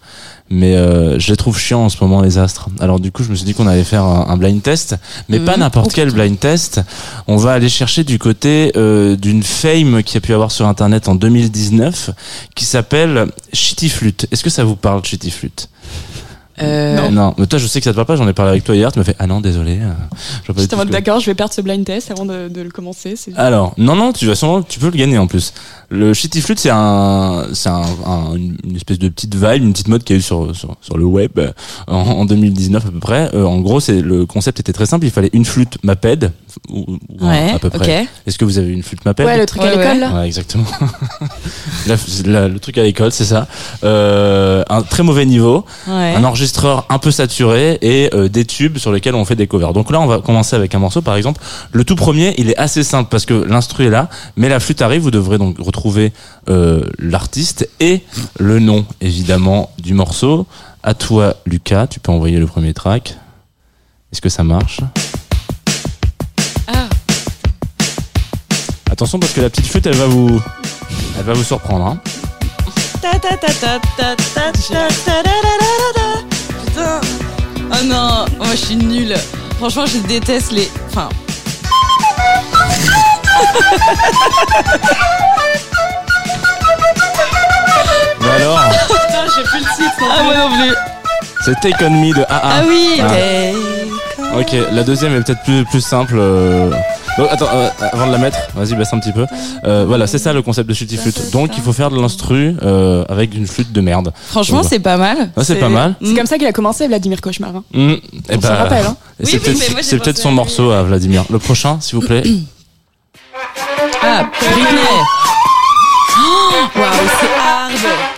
mais euh, je les trouve chiants en ce moment, les astres. Alors, du coup, je me suis dit qu'on allait faire un, un blind test, mais pas Mhm. n'importe quel blind test. On va aller chercher du côté euh, d'une fame qui a pu avoir sur Internet en 2019, qui s'appelle Shitty Flute. Est-ce que ça vous parle, Shitty Flute? Euh, non. mais toi, je sais que ça te parle pas. J'en ai parlé avec toi hier. Tu m'as fait ah non, désolé. euh, J'étais en mode d'accord, je vais perdre ce blind test avant de, de le commencer. Alors, non, non, tu vas sûrement, tu peux le gagner en plus. Le shitty flute, c'est un, c'est un, un- une espèce de petite vibe, une petite mode qu'il y a eu sur, sur, sur le web euh, en, en 2019 à peu près. Euh, en gros, c'est le concept était très simple. Il fallait une flûte Maped, ou, ou ouais, à peu près. Est-ce que vous avez une flûte Maped Ouais, le truc Ouais, à l'école ouais. exactement. La- la- le truc à l'école, c'est ça. Euh, un très mauvais niveau, Ouais. un un peu saturé et euh, des tubes sur lesquels on fait des covers. Donc là, on va commencer avec un morceau, par exemple. Le tout premier, il est assez simple parce que l'instru est là, mais la flûte arrive. Vous devrez donc retrouver euh, l'artiste et le nom, évidemment, du morceau. À toi, Lucas, tu peux envoyer le premier track. Est-ce que ça marche Ah. Attention parce que la petite flûte, elle va vous, elle va vous surprendre. Hein putain Oh non, moi je suis nulle. Franchement, je déteste les. Enfin. Mais alors Putain, j'ai plus le titre. Ah, moi non plus. C'était Economy de AA. Ah oui, Ah. mais- Ok, la deuxième est peut-être plus, plus simple. euh. Donc, attends, euh, avant de la mettre, vas-y, baisse un petit peu. Euh, voilà, c'est ça le concept de Flute. Donc, il faut faire de l'instru euh, avec une flûte de merde. Franchement, c'est pas mal. Ah, c'est pas mal. C'est comme ça qu'il a commencé, Vladimir Cauchemar. hein. Mmh. Et On bah, rappelle. Hein. Oui, c'est peut-être son morceau à Vladimir. Le prochain, s'il vous plaît. Ah, Britney. Oh, Waouh, c'est hard.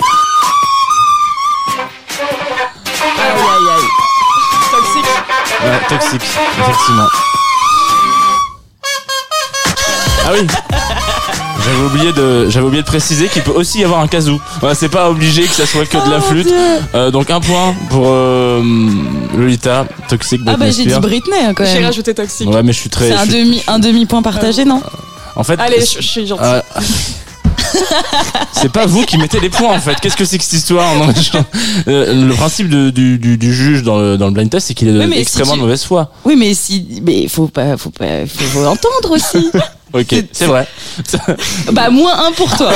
Toxique, effectivement. Ah oui. J'avais oublié de, j'avais oublié de préciser qu'il peut aussi y avoir un kazoo. Voilà, c'est pas obligé que ça soit que de la Oh, flûte. Euh, donc un point pour euh, Lolita, toxique. Ah bah Britney j'ai dit Spears. Britney hein, quand J'ai même. rajouté toxique. Ouais, mais je suis très. C'est un je suis- demi un demi point partagé non? En fait, Allez, je, je suis gentil. euh, c'est pas vous qui mettez les points en fait. Qu'est-ce que c'est que cette histoire Non, mais je- Euh, Le principe de- du, du, du juge dans le, dans le blind test, c'est qu'il est Oui, si extrêmement tu- de mauvaise foi. Oui mais si mais faut pas faut pas faut, entendre aussi. Ok, C'est- vrai. bah moins un pour toi.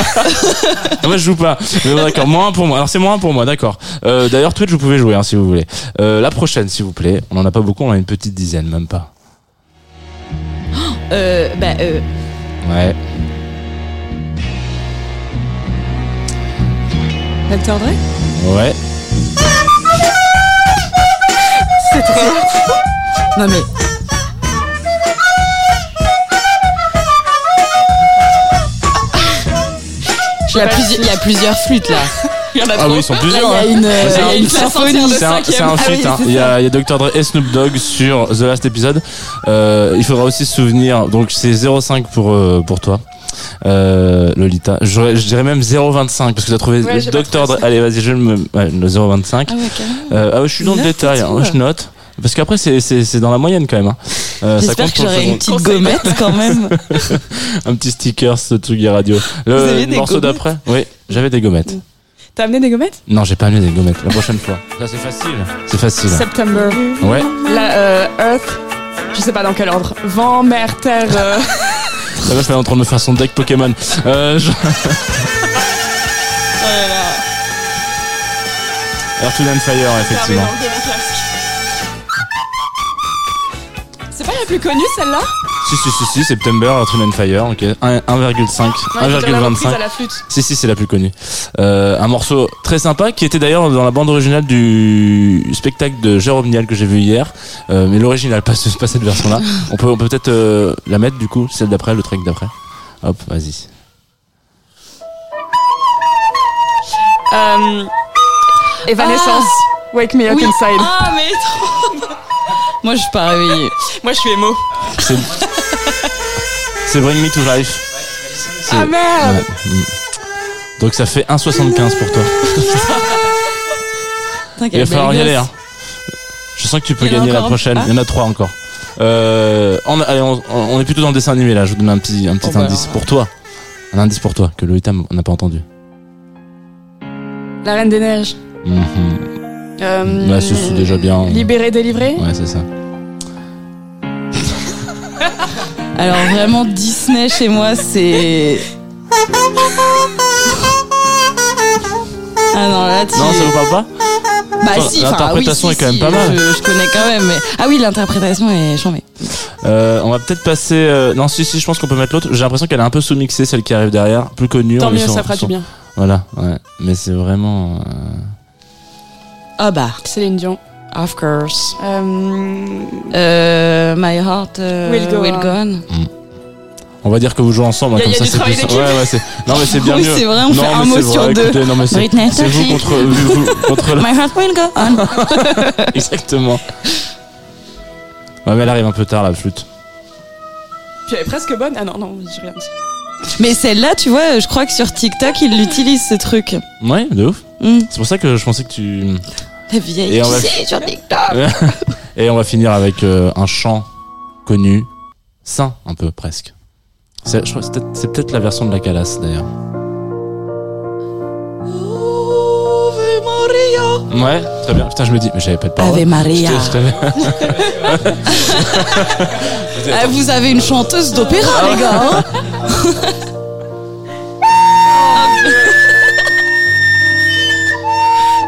moi je joue pas. D'accord, moins un pour moi. Alors c'est moins un pour moi, d'accord. Euh, D'ailleurs Twitch vous pouvez jouer hein, si vous voulez. Euh, la prochaine s'il vous plaît. On en a pas beaucoup, on a une petite dizaine, même pas. Euh, bah euh, Ouais. Dr. Dre Ouais. C'est trop. Non mais. Il y, a plusieurs, flûtes là. Il y en a ah oui, ils sont plusieurs. Il y a une, il symphonie. C'est un, c'est il, y a, ah hein. il y a Dr. Dre et Snoop Dogg sur The Last Episode. Euh, il faudra aussi se souvenir. Donc c'est 0,5 pour, euh, pour toi. Euh, Lolita, je dirais même 0,25 parce que tu as trouvé Ouais, Dr. Ça. Allez, vas-y, je me ouais, le 0,25. Ah ouais. Euh, ah ouais, je suis dans le détail, hein. je note. Parce qu'après, c'est, c'est, c'est dans la moyenne quand même. Hein. Euh, ça J'espère compte que j'aurai une petite gommette quand même. Un petit sticker, ce Tsugi Radio. Le, morceau d'après Oui, j'avais des gommettes. T'as amené des gommettes? Non, j'ai pas amené des gommettes. La prochaine fois. Ça, c'est facile. C'est facile. September. Ouais. La euh, Earth. Je sais pas dans quel ordre. Vent, mer, terre. euh, La meuf, elle est en train de me faire son deck Pokémon. Euh, je... Earth, and Fire, effectivement. C'est pas la plus connue celle-là? Si, si, si, si, September, and Fire, ok. Un- 1,5, Ouais, je dirais la reprise 1,25. à la flûte. Si, si, c'est la plus connue. Euh, un morceau très sympa qui était d'ailleurs dans la bande originale du spectacle de Jérôme Niel que j'ai vu hier. Euh, mais l'original, pas, pas cette version-là. On peut, on peut peut-être euh, la mettre du coup, celle d'après, le track d'après. Hop, vas-y. Euh, Evanescence. Wake me up Oui. inside. Ah, mais trop Moi, je suis pas réveillée. Moi je suis émo. C'est, Bring Me to Life. Ah merde ouais, mm. Donc ça fait 1,75 pour toi. Il va falloir y aller. Hein. Je sens que tu peux gagner la prochaine. Il y en a trois encore. Euh, on, allez, on, on est plutôt dans le dessin animé là. Je vous donne un petit, un petit Oh, bah, indice pour toi. Un indice pour toi que Lolita n'a pas entendu. La Reine des Neiges. Mhm. Euh, Bah, c'est- c'est déjà bien. Libéré, délivré. Ouais, c'est ça. Alors, vraiment, Disney chez moi, c'est. Ah non, là, tu. Non, ça vous parle pas Bah si, l'interprétation oui, est si, quand même pas mal. Je, je connais quand même, mais ah oui, l'interprétation est chambée. euh, On va peut-être passer. euh, Non, si, si, je pense qu'on peut mettre l'autre. J'ai l'impression qu'elle est un peu sous-mixée, celle qui arrive derrière, plus connue. Tant mais mieux, ça fera du bien. Voilà, ouais. Mais c'est vraiment. euh, Ah bah, Céline Dion. Of course. Euh, Euh, my heart euh, Will go will on. go on. On va dire que vous jouez ensemble, hein, Y comme y ça c'est plus. Ouais, ouais, c'est. Non, mais c'est bien Oui, mieux. c'est vrai, on non, fait un mot vrai, sur deux. écoutez, non, mais c'est, Britney c'est vous Spears. contre, vous- vous- contre la. My heart will go on. Exactement. Ouais, mais elle arrive un peu tard la flûte. Puis elle est presque bonne. Ah non, non, j'ai rien dit. Mais celle-là, tu vois, je crois que sur TikTok, ils l'utilisent ce truc. Ouais, de ouf. Hmm. C'est pour ça que je pensais que tu. La vieille. Et on va- qui c'est sur TikTok Et on va finir avec euh, un chant connu, sain un peu presque. C'est, peut-être, la version de la Calas d'ailleurs. Ouais, très bien. Putain, je me dis, mais j'avais pas de parole. Ave Maria. Ah, vous avez une chanteuse d'opéra, les gars. hein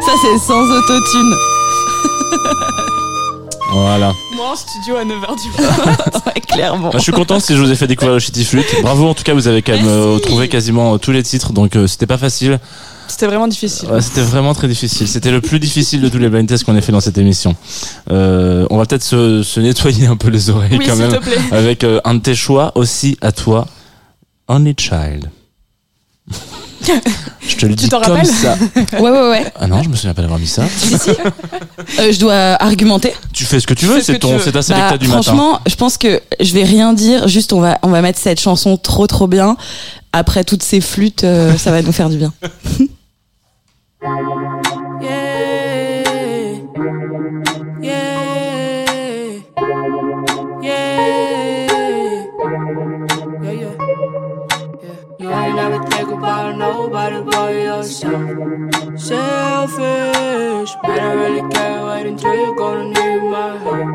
Ça, c'est sans autotune. Voilà. Moi en studio à 9h du matin. Ouais, clairement. Bah, je suis content si je vous ai fait découvrir le Shitty Flute. Bravo, en tout cas, vous avez quand même euh, Merci. trouvé quasiment euh, tous les titres, donc euh, c'était pas facile. C'était vraiment difficile. Ouais, c'était vraiment très difficile. C'était le plus difficile de tous les blind tests qu'on ait fait dans cette émission. Euh, on va peut-être se, se nettoyer un peu les oreilles oui, quand s'il même te plaît. avec euh, un de tes choix aussi à toi, Only Child. Je te le dis t'en comme rappelles ça. Ouais, ouais, ouais. Ah non, je me souviens pas d'avoir mis ça. Si, si. Euh, je dois argumenter. Tu fais ce que tu veux, ce c'est ton, tu c'est ta sélecta Bah, du matin. franchement, je pense que je vais rien dire. Juste, on va, on va mettre cette chanson trop, trop bien. Après toutes ces flûtes, euh, ça va nous faire du bien. You ain't never think about nobody but yourself. Selfish, but I really can't wait until you're gonna need my help.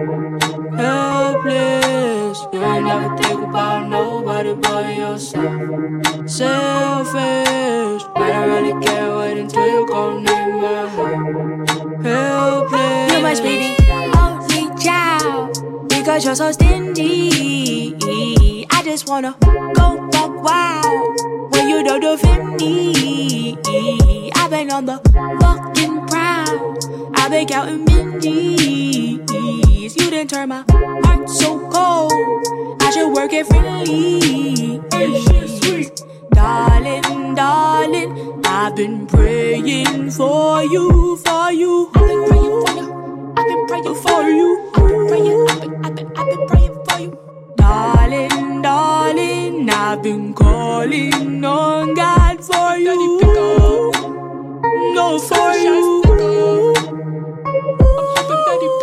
Helpless, you ain't never think about nobody but yourself. Selfish, but I really can't wait until you're gonna need my help. Helpless. You must be the only child because you're so stingy. Just wanna go wild when you don't defend me. I've been on the fucking prowl. I've been counting minties. You didn't turn my heart so cold. I should work it friendly. Darling, darling, I've been praying for you, for you. I've been praying for you. I've been praying for you. I've been praying, I've been, I've been, I've been praying I've been calling on God for you. No, for you.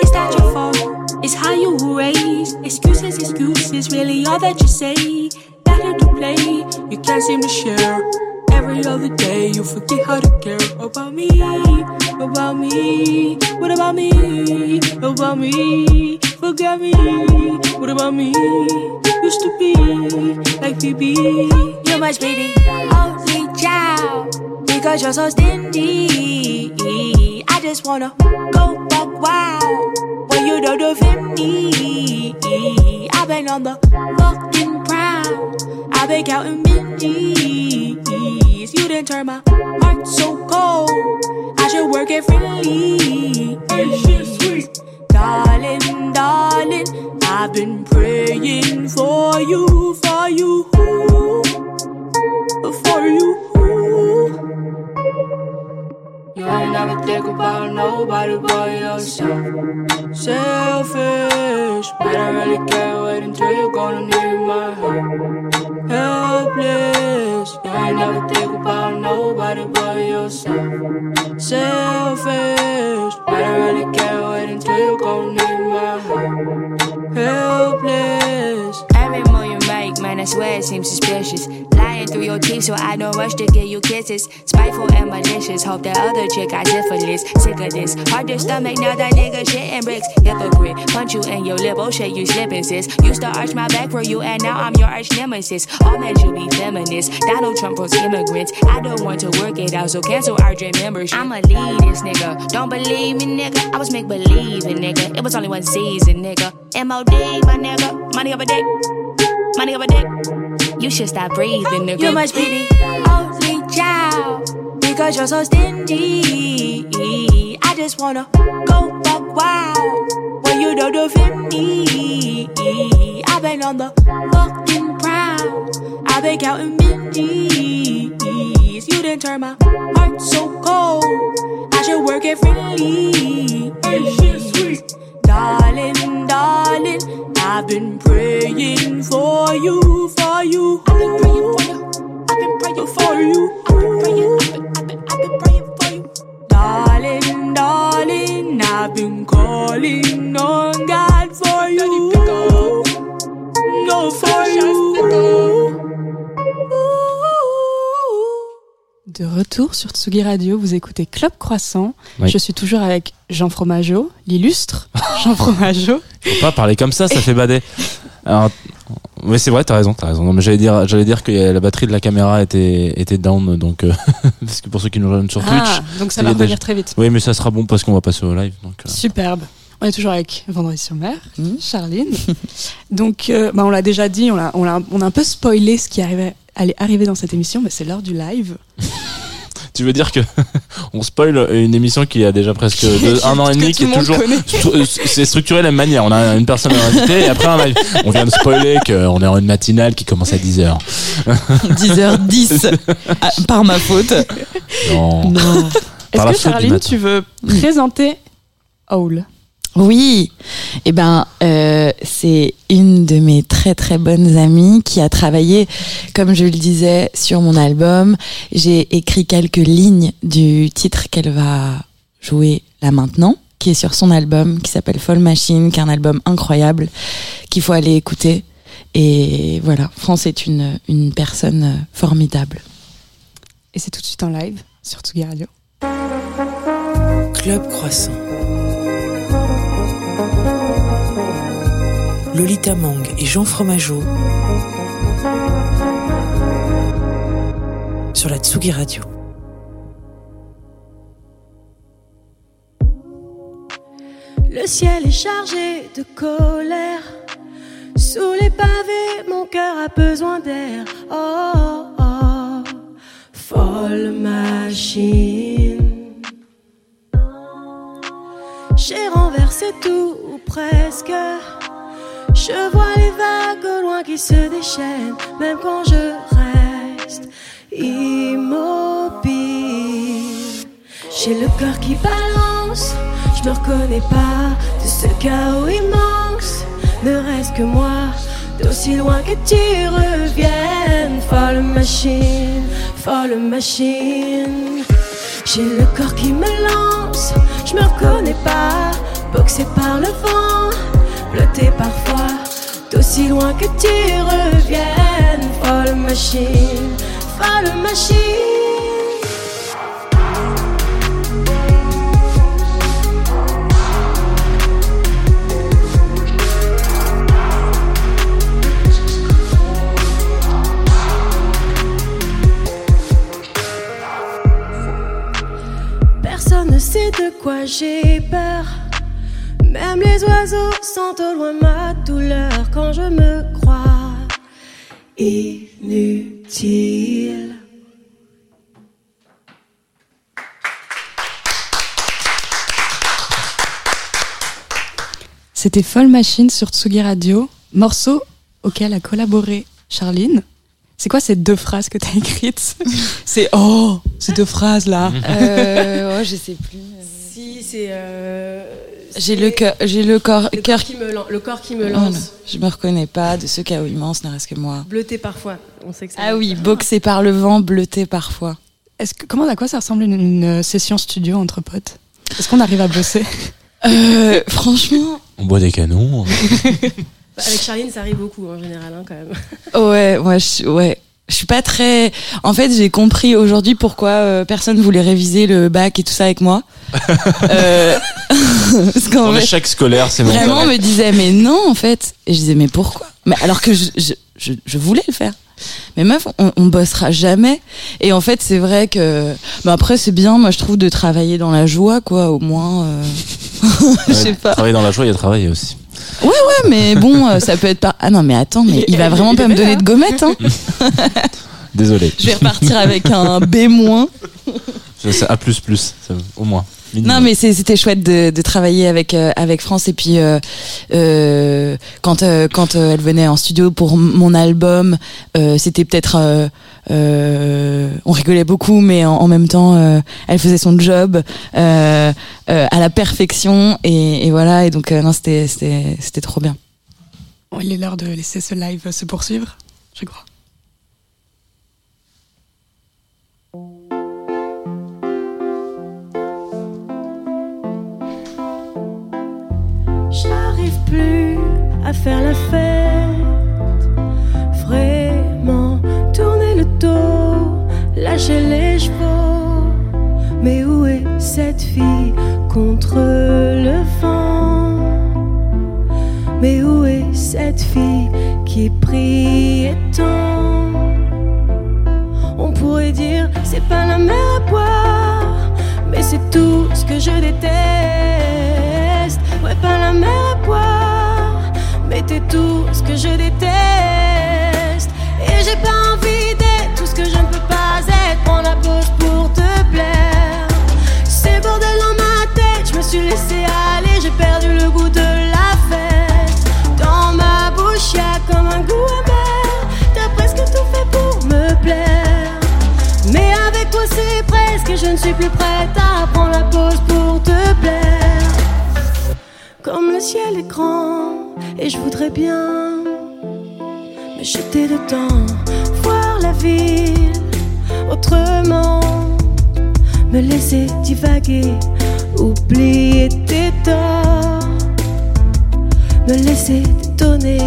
It's your fault. It's how you raise. Excuses, excuses, really all that you say. Better to play, you can't seem to share. Every other day, you forget how to care about me, about me. What about me? About me? Forget me. What about me? Used to be like Phoebe. You're my sweetie, only child. Because you're so stingy. I just wanna go buck wild when you don't defend me. I've been on the fucking prowl. I've been counting Benjis. You didn't turn my heart so cold. I should work it freely. Darling, darling, I've been praying for you, for you, for you. You ain't never think about nobody but yourself. Selfish, but I really can't wait until you're gonna need my help. Helpless, you ain't never think about nobody but yourself. Selfish, but I really can't wait until you're gonna need my help. Helpless. Man, I swear it seems suspicious. Lying through your teeth, so I don't rush to give you kisses. Spiteful and malicious, hope that other chick got syphilis. Sick of this, hard to stomach now that nigga shitting bricks. Hypocrite, punch you in your lip, oh shit, you slipping sis. Used to arch my back for you, and now I'm your arch nemesis. All men should be feminists. Donald Trump pros immigrants. I don't want to work it out, so cancel our dream membership. I'ma lead this nigga. Don't believe me, nigga. I was make believing, nigga. It was only one season, nigga. MOD, my nigga. Money over dick. Money over dick. You should stop breathing, nigga. You must be the only child because you're so stingy. I just wanna go buck wild when you don't defend me. I've been on the fucking prowl. I've been counting Benjis. You didn't turn my heart so cold. I should work it freely. Darling, darling, I've been praying for you, for you. I've been praying for you. I've been praying for you. I've been praying, I've been, I've been, I've been praying for you. Darling, darling, I've been calling on God for you. No, for De retour sur Tsugi Radio, vous écoutez Club Croissant. Oui. Je suis toujours avec Jean Fromageau, l'illustre Jean Fromageau. Faut pas parler comme ça, ça fait bader. Alors, oui, c'est vrai, t'as raison, t'as raison. Non, mais j'allais dire, j'allais dire que la batterie de la caméra était, était down, donc, euh, parce que pour ceux qui nous rejoignent sur Twitch. Ah, donc ça va déjà- revenir très vite. Oui, mais ça sera bon parce qu'on va passer au live, donc. euh, Superbe. On est toujours avec Vendredi sur mer, Mhm. Charline. Donc, euh, bah, on l'a déjà dit, on a, on, a, on a un peu spoilé ce qui arrivait, allait arriver dans cette émission, mais c'est l'heure du live. Tu veux dire que on spoil une émission qui a déjà presque deux- un an et demi, qui est toujours. C'est structuré de la même manière. On a une personne à inviter et après un live. On vient de spoiler qu'on est en une matinale qui commence à 10h. 10h10 Ah, par ma faute. Non. Non. Est-ce que Charline, tu veux présenter Owl Oui, eh ben euh, c'est une de mes très très bonnes amies qui a travaillé, comme je le disais, sur mon album. J'ai écrit quelques lignes du titre qu'elle va jouer là maintenant, qui est sur son album, qui s'appelle Fall Machine, qui est un album incroyable qu'il faut aller écouter. Et voilà, France est une une personne formidable. Et c'est tout de suite en live sur Tsugi Radio. Club Croissant. Lolita Mang et Jean Fromageau sur la Tsugi Radio. Le ciel est chargé de colère. Sous les pavés, mon cœur a besoin d'air. Oh, oh, folle machine. J'ai renversé tout ou presque. Je vois les vagues au loin qui se déchaînent, même quand je reste immobile. J'ai le cœur qui balance, je me reconnais pas de ce chaos immense. Ne reste que moi, d'aussi loin que tu reviennes. Folle machine, folle machine. J'ai le corps qui me lance, je me reconnais pas, boxé par le vent, blotté parfois, d'aussi loin que tu reviennes. Folle machine, folle machine. Personne ne sait de quoi j'ai peur. Même les oiseaux sentent au loin ma douleur quand je me crois inutile. C'était Folle Machine sur Tsugi Radio, morceau auquel a collaboré Charline. C'est quoi ces deux phrases que t'as écrites C'est oh, ces deux phrases là. Euh, ouais, je sais plus. Si, c'est. euh, J'ai le cœur, j'ai le corps, le cœur qui me lan- le corps qui me Oh lance. je me reconnais pas de ce chaos immense, ne reste que moi. Bleuté parfois. On sait que ça Ah oui, boxé par le vent, bleuté parfois. Est-ce que comment à quoi ça ressemble une, une session studio entre potes? Est-ce qu'on arrive à bosser? Euh, franchement, On boit des canons. Bah, Avec Charline, ça arrive beaucoup en général, hein, quand même. ouais, moi, je, suis- ouais, je suis pas très. En fait, j'ai compris aujourd'hui pourquoi euh, personne voulait réviser le bac et tout ça avec moi. Euh, Parce qu'en En fait, échec scolaire, c'est mon vraiment, on me disait mais non en fait. Et je disais mais pourquoi? Mais alors que je, je, je, je voulais le faire. Mais meuf, on, on bossera jamais. Et en fait, c'est vrai que. Mais après, c'est bien, moi, je trouve, de travailler dans la joie, quoi, au moins. euh, je sais Ouais, pas. Travailler dans la joie, il y a travailler aussi. Ouais, ouais, mais bon, euh, ça peut être pas. Ah non, mais attends, mais il va vraiment pas me donner de gommette, hein. Désolé. Je vais repartir avec un B-. Je- C'est A++, ça- au moins. Minimum. Non, mais c'est- c'était chouette de, de travailler avec euh, avec France et puis euh, euh, quand euh, quand euh, elle venait en studio pour m- mon album, euh, c'était peut-être euh, euh, on rigolait beaucoup, mais en, en même temps, euh, elle faisait son job euh, euh, à la perfection et, et voilà. Et donc euh, non, c'était c'était c'était trop bien. Bon, Il est l'heure de laisser ce live se poursuivre, je crois. Plus à faire la fête. Vraiment, tourner le dos, lâcher les chevaux. Mais où est cette fille contre le vent? Mais où est cette fille qui priait tant? On pourrait dire, c'est pas la mer à boire, mais c'est tout ce que je déteste. Ouais, pas la mer à boire, mais t'es tout ce que je déteste. Et j'ai pas envie d'être tout ce que je ne peux pas être. Prends la pause pour te plaire. C'est bordel dans ma tête, je me suis laissé aller, j'ai perdu le goût de la fête. Dans ma bouche, y'a comme un goût amer. T'as presque tout fait pour me plaire. Mais avec toi, c'est presque, je ne suis plus prête à prendre la pause pour. Comme le ciel est grand, et je voudrais bien me jeter dedans, voir la ville autrement, me laisser divaguer, oublier tes torts, me laisser t'étonner,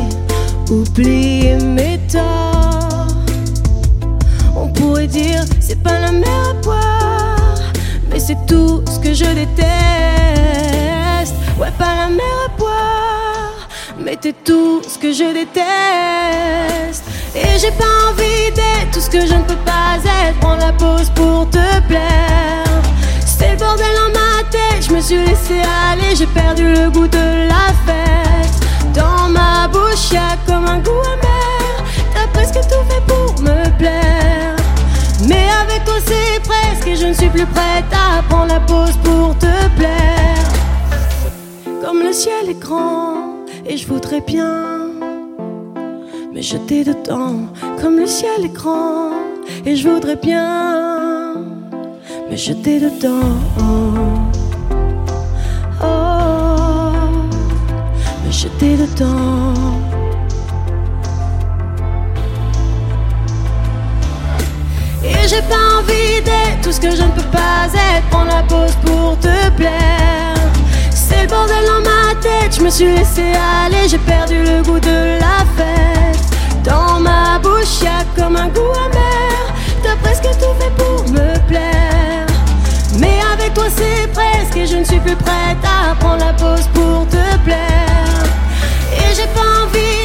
oublier mes torts. On pourrait dire c'est pas la mer à boire, mais c'est tout ce que je déteste. Ouais, pas la mer à boire, mais t'es tout ce que je déteste. Et j'ai pas envie d'être tout ce que je ne peux pas être. Prends la pause pour te plaire. C'est le bordel dans ma tête, je me suis laissé aller, j'ai perdu le goût de la fête. Dans ma bouche, y'a comme un goût amer. T'as presque tout fait pour me plaire. Mais avec toi, c'est presque, et je ne suis plus prête à prendre la pause ciel est grand, et je voudrais bien me jeter dedans. Comme le ciel est grand, et je voudrais bien me jeter dedans. Oh, me jeter dedans. Et j'ai pas envie d'être tout ce que je ne peux pas être. Prendre la pause pour te plaire. C'est le bordel dans ma tête, je me suis laissé aller, j'ai perdu le goût de la fête. Dans ma bouche, y'a comme un goût amer. T'as presque tout fait pour me plaire. Mais avec toi, c'est presque, et je ne suis plus prête à prendre la pause pour te plaire. Et j'ai pas envie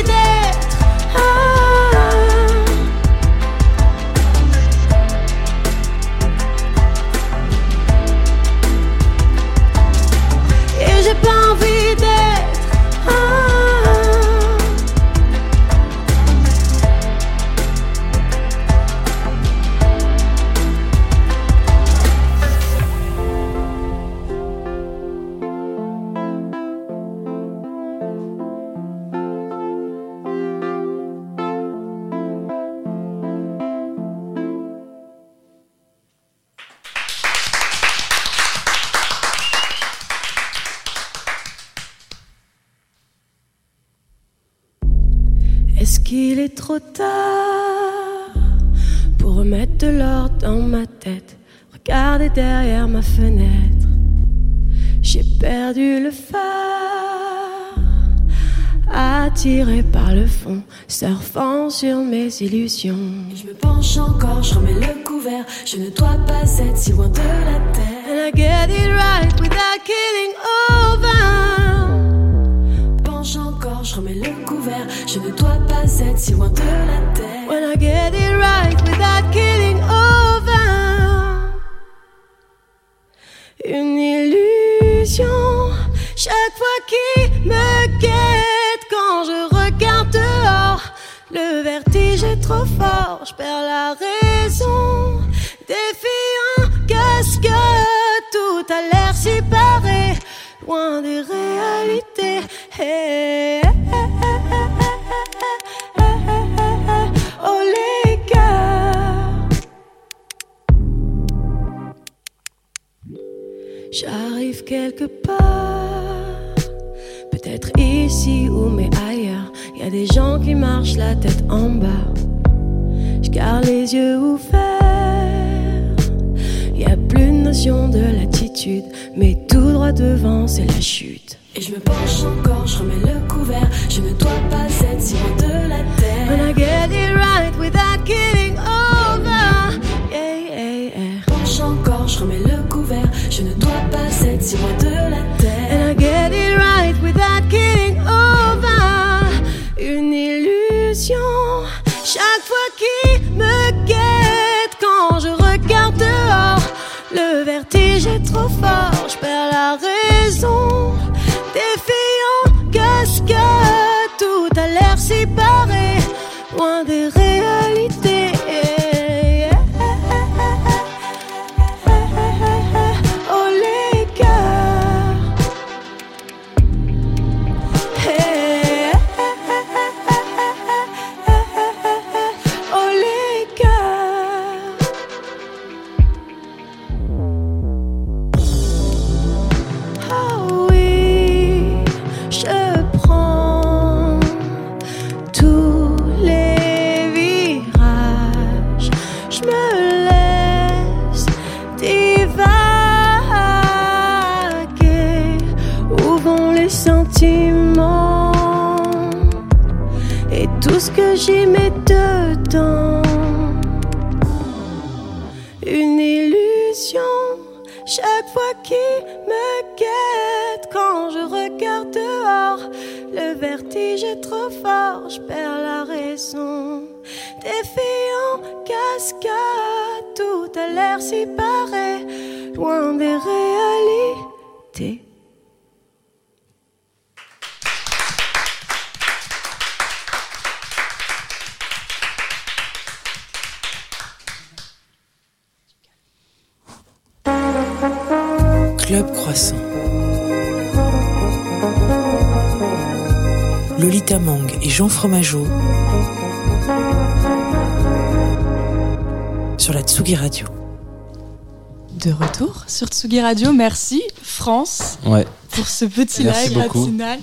trop tard pour remettre de l'ordre dans ma tête Regardez derrière ma fenêtre, j'ai perdu le phare, attiré par le fond, surfant sur mes illusions. Je me penche encore, je remets le couvert. Je ne dois pas être si loin de la terre. And I get it right without over. Penche encore, je remets le couvert. Je ne dois pas si la. When I get it right without killing over. Une illusion, chaque fois qui me guette quand je regarde dehors. Le vertige est trop fort, je perds la raison. Défiant, qu'est-ce que tout a l'air si pareil, loin des réalités. J'arrive quelque part, peut-être ici ou mais ailleurs. Y a des gens qui marchent la tête en bas. Je garde les yeux ouverts. Y a plus de notion de l'attitude, mais tout droit devant c'est la chute. Et je me penche encore, je remets le couvert. Je ne dois pas être si loin de la When I terre. get it right without And I get it right over. Une illusion, chaque fois qui me guette quand je regarde dehors. Le vertige est trop fort, j'y mets dedans? Une illusion chaque fois qui me guette quand je regarde dehors. Le vertige est trop fort, je perds la raison. Défiant, cascade, tout a l'air si pareil, loin des réalités. Club Croissant. Lolita Mang et Jean Fromageau sur la Tsugi Radio. de retour sur Tsugi Radio. Merci France Ouais. Pour ce petit Merci live beaucoup. matinal.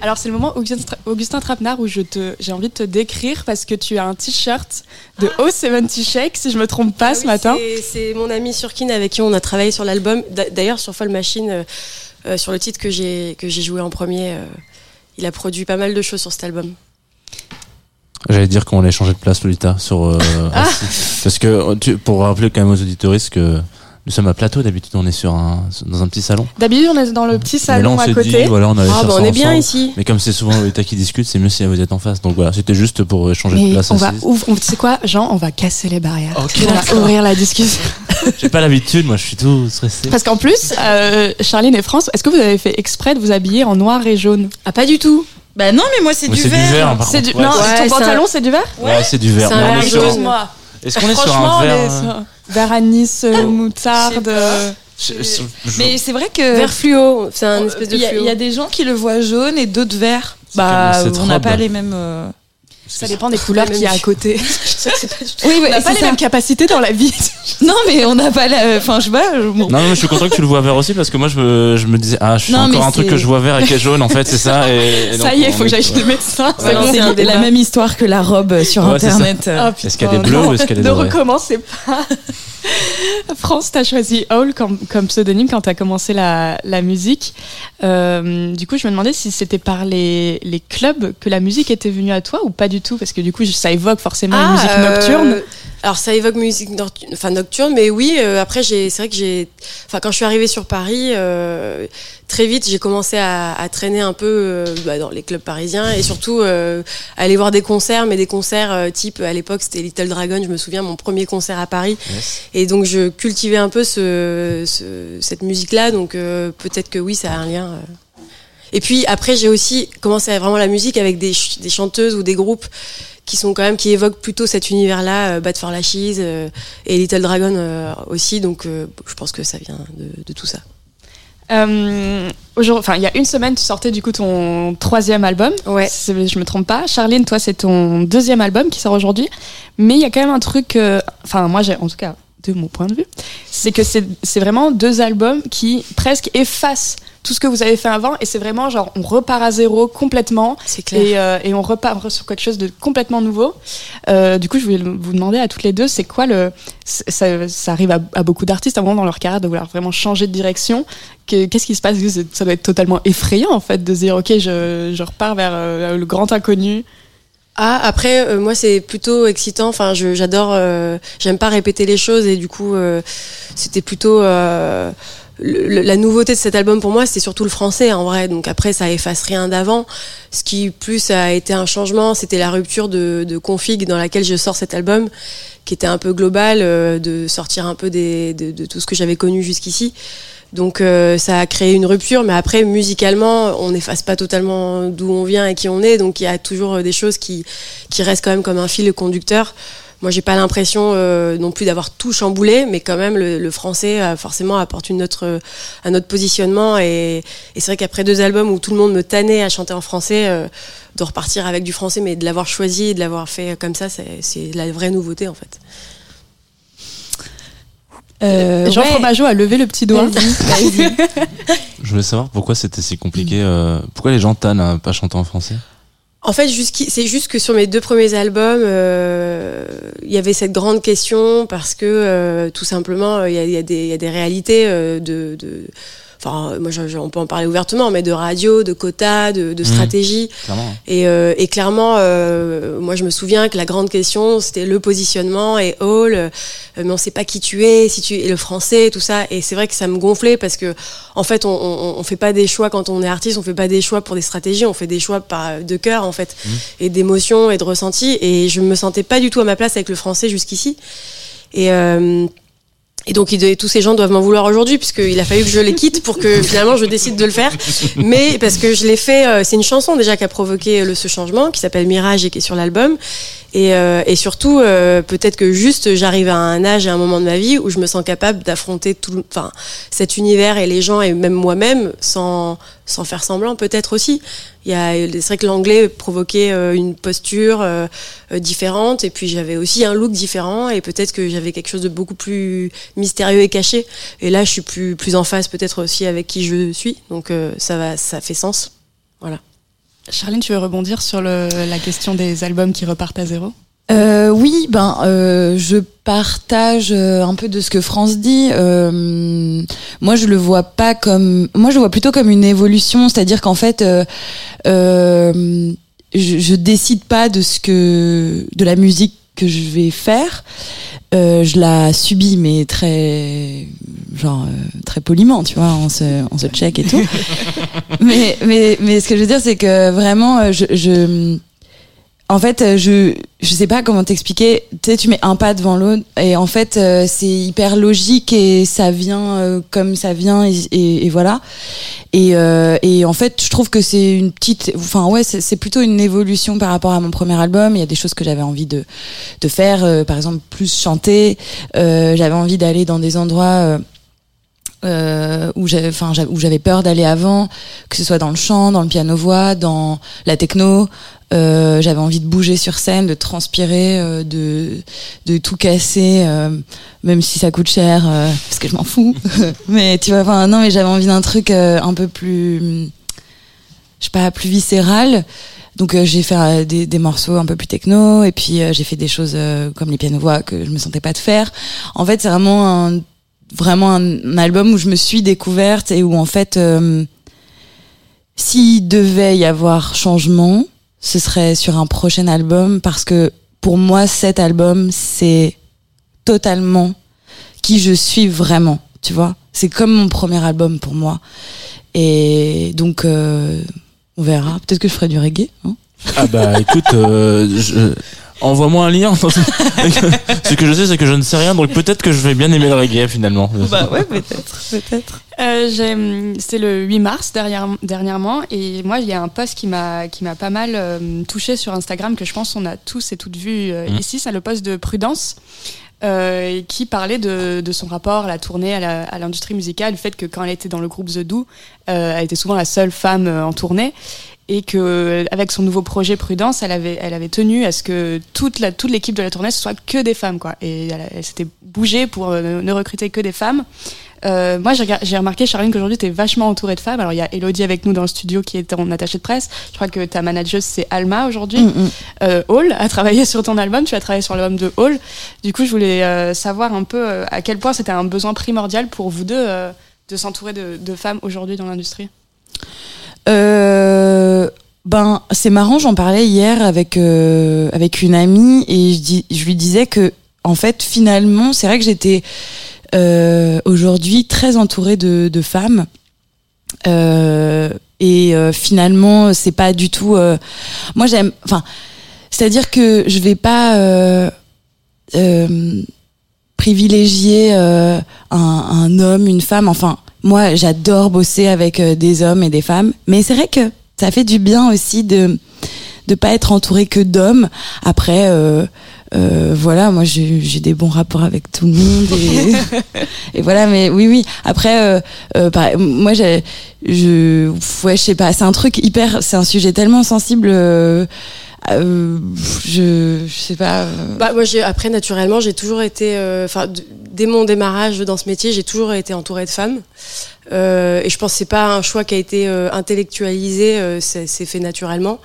Alors c'est le moment Augustin, Tra- Augustin Trapenard où je te, j'ai envie de te décrire parce que tu as un t-shirt de O70 Shake si je me trompe pas Ah ce oui, matin. c'est- C'est mon ami Surkin avec qui on a travaillé sur l'album. D'a- D'ailleurs, sur Fall Machine, euh, euh, sur le titre que j'ai que j'ai joué en premier, euh, il a produit pas mal de choses sur cet album. J'allais dire qu'on allait changer de place, Lolita, sur. euh, Ah. Parce que, tu, pour rappeler quand même aux auditoristes que nous sommes à plateau, d'habitude on est sur un, dans un petit salon. D'habitude on est dans le petit là salon on à côté. dit, voilà, on Ah bah on est bien ensemble. ici. Mais comme c'est souvent Lolita qui discute, c'est mieux si vous êtes en face. Donc voilà, c'était juste pour euh, changer de place. on va on- tu sais quoi, Jean, on va casser les barrières. Ok, on va ouvrir la discussion. J'ai pas l'habitude, moi je suis tout stressé. Parce qu'en plus, euh, Charline et France, est-ce que vous avez fait exprès de vous habiller en noir et jaune? Ah pas du tout. Bah non, mais moi c'est du c'est du vert. vert, contre. du... Ouais, Non, c'est- Ouais, ton pantalon c'est du vert? Ouais, c'est du vert. C'est un vert. Excuse-moi. Est-ce qu'on est sur Franchement, un vert euh, vert anis, euh, moutarde. euh, je- je- je- Mais c'est vrai que Vert fluo, c'est un espèce de il y, a- fluo. il y a des gens qui le voient jaune et d'autres vert. C'est Bah, on n'a pas les mêmes. euh, Ça dépend des couleurs qu'il y a à côté. Oui, ouais, On n'a pas les ça. mêmes capacités dans la vie. Non, mais on n'a pas la. Enfin, je sais pas. je- bon. Non, mais je suis content que tu le vois vert aussi parce que moi je me, je me disais ah je suis encore un truc que je vois vert et qui est jaune en fait c'est ça et, et donc, Ça y est, on faut que j'aille chez le médecin. C'est la même histoire que la robe sur Ouais, c'est ça. internet. Ah, putain, Est-ce qu'elle est bleue ou est-ce qu'elle est Ne recommencez pas. France, t'as choisi Hall comme, comme pseudonyme quand t'as commencé la, la musique. Euh, du coup, je me demandais si c'était par les, les clubs que la musique était venue à toi ou pas du tout, parce que du coup, ça évoque forcément une musique euh, nocturne. Alors ça évoque musique nocturne, enfin nocturne, mais oui. euh, après, j'ai, c'est vrai que j'ai, enfin quand je suis arrivée sur Paris, euh, très vite, j'ai commencé à, à traîner un peu euh, bah, dans les clubs parisiens et surtout euh, aller voir des concerts, mais des concerts euh, type à l'époque c'était Little Dragon. Je me souviens mon premier concert à Paris, et donc je cultivais un peu ce, ce- cette musique-là. Donc euh, peut-être que oui, ça a un lien. Et puis après, j'ai aussi commencé à vraiment la musique avec des, ch- des chanteuses ou des groupes qui sont quand même qui évoquent plutôt cet univers-là, euh, Bad for Lashes euh, et Little Dragon euh, aussi. Donc euh, je pense que ça vient de, de tout ça. Aujourd'hui- Enfin, il y a une semaine, tu sortais du coup ton troisième album. Ouais. Si je me trompe pas. Charline, toi, c'est ton deuxième album qui sort aujourd'hui. Mais il y a quand même un truc. Enfin, moi, j'ai, en tout cas, de mon point de vue, c'est que c'est vraiment deux albums qui presque effacent tout ce que vous avez fait avant. Et c'est vraiment genre, on repart à zéro complètement. C'est clair. Et, euh, et on repart sur quelque chose de complètement nouveau. Euh, du coup, je voulais vous demander à toutes les deux, c'est quoi le. Ça, ça arrive à, à beaucoup d'artistes à un moment dans leur carrière de vouloir vraiment changer de direction. Que- Qu'est-ce qui se passe? Ça doit être totalement effrayant en fait de se dire, ok, je, je repars vers euh, le grand inconnu. Ah, après, euh, moi, c'est plutôt excitant. Enfin, je- j'adore. euh, J'aime pas répéter les choses et du coup, euh, c'était plutôt. Le- la nouveauté de cet album pour moi, c'était surtout le français en vrai. Donc après, ça efface rien d'avant. Ce qui plus a été un changement, c'était la rupture de, de config dans laquelle je sors cet album, qui était un peu global, euh, de sortir un peu des, de, de tout ce que j'avais connu jusqu'ici. Donc euh, ça a créé une rupture, mais après musicalement, on n'efface pas totalement d'où on vient et qui on est, donc il y a toujours des choses qui, qui restent quand même comme un fil conducteur. Moi, j'ai pas l'impression euh, non plus d'avoir tout chamboulé, mais quand même le, le français euh, forcément apporte une autre, euh, un autre positionnement. Et, et c'est vrai qu'après deux albums où tout le monde me tannait à chanter en français, euh, de repartir avec du français, mais de l'avoir choisi et de l'avoir fait comme ça, c'est c'est la vraie nouveauté en fait. Euh, Jean ouais. Fromageau a levé le petit doigt. Vas-y, vas-y. Je voulais savoir pourquoi c'était si compliqué. euh, pourquoi les gens tannent à pas chanter en français? En fait, c'est juste que sur mes deux premiers albums, euh, il y avait cette grande question parce que euh, tout simplement, euh, il y, a, des- réalités de- Enfin, moi, je- je- on peut en parler ouvertement, mais de radio, de quotas, de, de Mhm. stratégie. Clairement. Et, euh, et clairement, euh, moi, je me souviens que la grande question, c'était le positionnement et Hall, euh, mais on sait pas qui tu es, si tu es le français, tout ça. Et c'est vrai que ça me gonflait parce que, en fait, on, on, on fait pas des choix quand on est artiste, on fait pas des choix pour des stratégies, on fait des choix par de cœur, en fait, et d'émotion et de ressenti. Et je me sentais pas du tout à ma place avec le français jusqu'ici. Et euh, et donc, tous ces gens doivent m'en vouloir aujourd'hui, puisqu'il a fallu que je les quitte pour que finalement je décide de le faire. Mais parce que je l'ai fait, euh, c'est une chanson déjà qui a provoqué le, ce changement, qui s'appelle Mirage et qui est sur l'album. Et, euh, et surtout, euh, peut-être que juste j'arrive à un âge et un moment de ma vie où je me sens capable d'affronter tout, enfin, cet univers et les gens et même moi-même sans, sans faire semblant, peut-être aussi. Il y a, c'est vrai que l'anglais provoquait euh, une posture euh, euh, différente et puis j'avais aussi un look différent et peut-être que j'avais quelque chose de beaucoup plus mystérieux et caché. Et là, je suis plus, plus en phase peut-être aussi avec qui je suis. Donc ça va, ça fait sens. Voilà. Charline, tu veux rebondir sur la question des albums qui repartent à zéro? Euh, oui, ben euh, je partage euh, un peu de ce que France dit. Moi, je le vois pas comme, moi, je le vois plutôt comme une évolution, c'est-à-dire qu'en fait, je, je décide pas de ce que, de la musique que je vais faire. Euh, je la subis, mais très, genre euh, très poliment, tu vois, on se, on se check et tout. mais, mais, mais ce que je veux dire, c'est que vraiment, euh, je, je en fait, euh, je je sais pas comment t'expliquer. Tu sais, tu mets un pas devant l'autre et en fait, euh, c'est hyper logique et ça vient euh, comme ça vient et, et- voilà. Et, euh, et en fait, je trouve que c'est une petite, enfin ouais, c'est c'est plutôt une évolution par rapport à mon premier album. Il y a des choses que j'avais envie de de faire, euh, par exemple plus chanter. Euh, j'avais envie d'aller dans des endroits. euh, où j'avais enfin où j'avais peur d'aller avant que ce soit dans le chant dans le piano voix dans la techno euh, j'avais envie de bouger sur scène de transpirer euh, de de tout casser euh, même si ça coûte cher euh, parce que je m'en fous. Mais tu vois enfin non mais j'avais envie d'un truc un peu plus je sais pas plus viscéral. Donc euh, j'ai fait des, des morceaux un peu plus techno et puis euh, j'ai fait des choses comme les piano voix que je me sentais pas de faire. En fait c'est vraiment un vraiment un, un album où je me suis découverte et où en fait s'il devait y avoir changement ce serait sur un prochain album parce que pour moi cet album c'est totalement qui je suis vraiment tu vois. C'est comme mon premier album pour moi. Et donc euh, on verra. Peut-être que je ferai du reggae hein. Ah bah écoute, euh, envoie-moi un lien. Ce que je sais, c'est que je ne sais rien, donc peut-être que je vais bien aimer le reggae finalement. bah ouais peut-être peut-être Euh, C'était le 8 mars derrière, dernièrement et moi il y a un post qui m'a qui m'a pas mal euh, touché sur Instagram que je pense on a tous et toutes vu euh, Mhm. ici c'est le post de Prudence euh, qui parlait de, de son rapport à la tournée à l'industrie musicale le fait que quand elle était dans le groupe The Do euh, elle était souvent la seule femme euh, en tournée et que avec son nouveau projet Prudence, elle avait elle avait tenu à ce que toute la toute l'équipe de la tournée ce soit que des femmes quoi et elle, elle s'était bougée pour euh, ne, ne recruter que des femmes. Euh, moi, j'ai remarqué, Charline, qu'aujourd'hui, tu es vachement entourée de femmes. Alors, il y a Elodie avec nous dans le studio qui est en attachée de presse. Je crois que ta manageuse, c'est Alma aujourd'hui. Mm, mm. Euh, Hall a travaillé sur ton album. Tu as travaillé sur l'album de Hall. Du coup, je voulais euh, savoir un peu euh, à quel point c'était un besoin primordial pour vous deux euh, de s'entourer de, de femmes aujourd'hui dans l'industrie. Euh, ben, c'est marrant, j'en parlais hier avec euh, avec une amie et je, dis, je lui disais que en fait finalement c'est vrai que j'étais euh, aujourd'hui très entourée de, de femmes Euh, et euh, finalement c'est pas du tout. euh, moi j'aime, enfin, c'est-à-dire que je vais pas privilégier un, un homme, une femme, enfin moi j'adore bosser avec euh, des hommes et des femmes, mais c'est vrai que ça fait du bien aussi de de pas être entouré que d'hommes. Après, euh, euh, voilà, moi j'ai des bons rapports avec tout le monde et, et voilà. Mais oui, oui. Après, euh, euh, pareil, moi je, ouais, je sais pas. C'est un truc hyper, c'est un sujet tellement sensible. Euh, je, je sais pas. euh, Bah, moi, après, naturellement, j'ai toujours été, euh, enfin, dès mon démarrage dans ce métier, j'ai toujours été entourée de femmes. Euh, et je pense que c'est pas un choix qui a été intellectualisé, c'est, fait naturellement.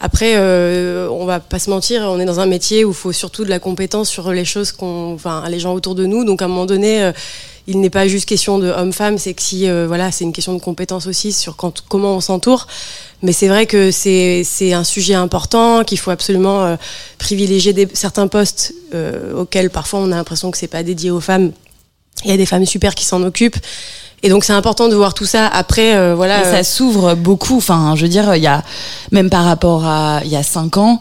Après, on va pas se mentir, on est dans un métier où il faut surtout de la compétence sur les choses qu'on, enfin, les gens autour de nous. Donc, à un moment donné, il n'est pas juste question de homme-femme, c'est que si, euh, voilà, c'est une question de compétence aussi sur quand, comment on s'entoure. Mais c'est vrai que c'est c'est un sujet important qu'il faut absolument euh, privilégier des, certains postes euh, auxquels parfois on a l'impression que c'est pas dédié aux femmes. Il y a des femmes super qui s'en occupent. Et donc c'est important de voir tout ça. Après, euh, voilà. Et euh, ça s'ouvre beaucoup. Enfin, je veux dire, il y a même par rapport à il y a cinq ans,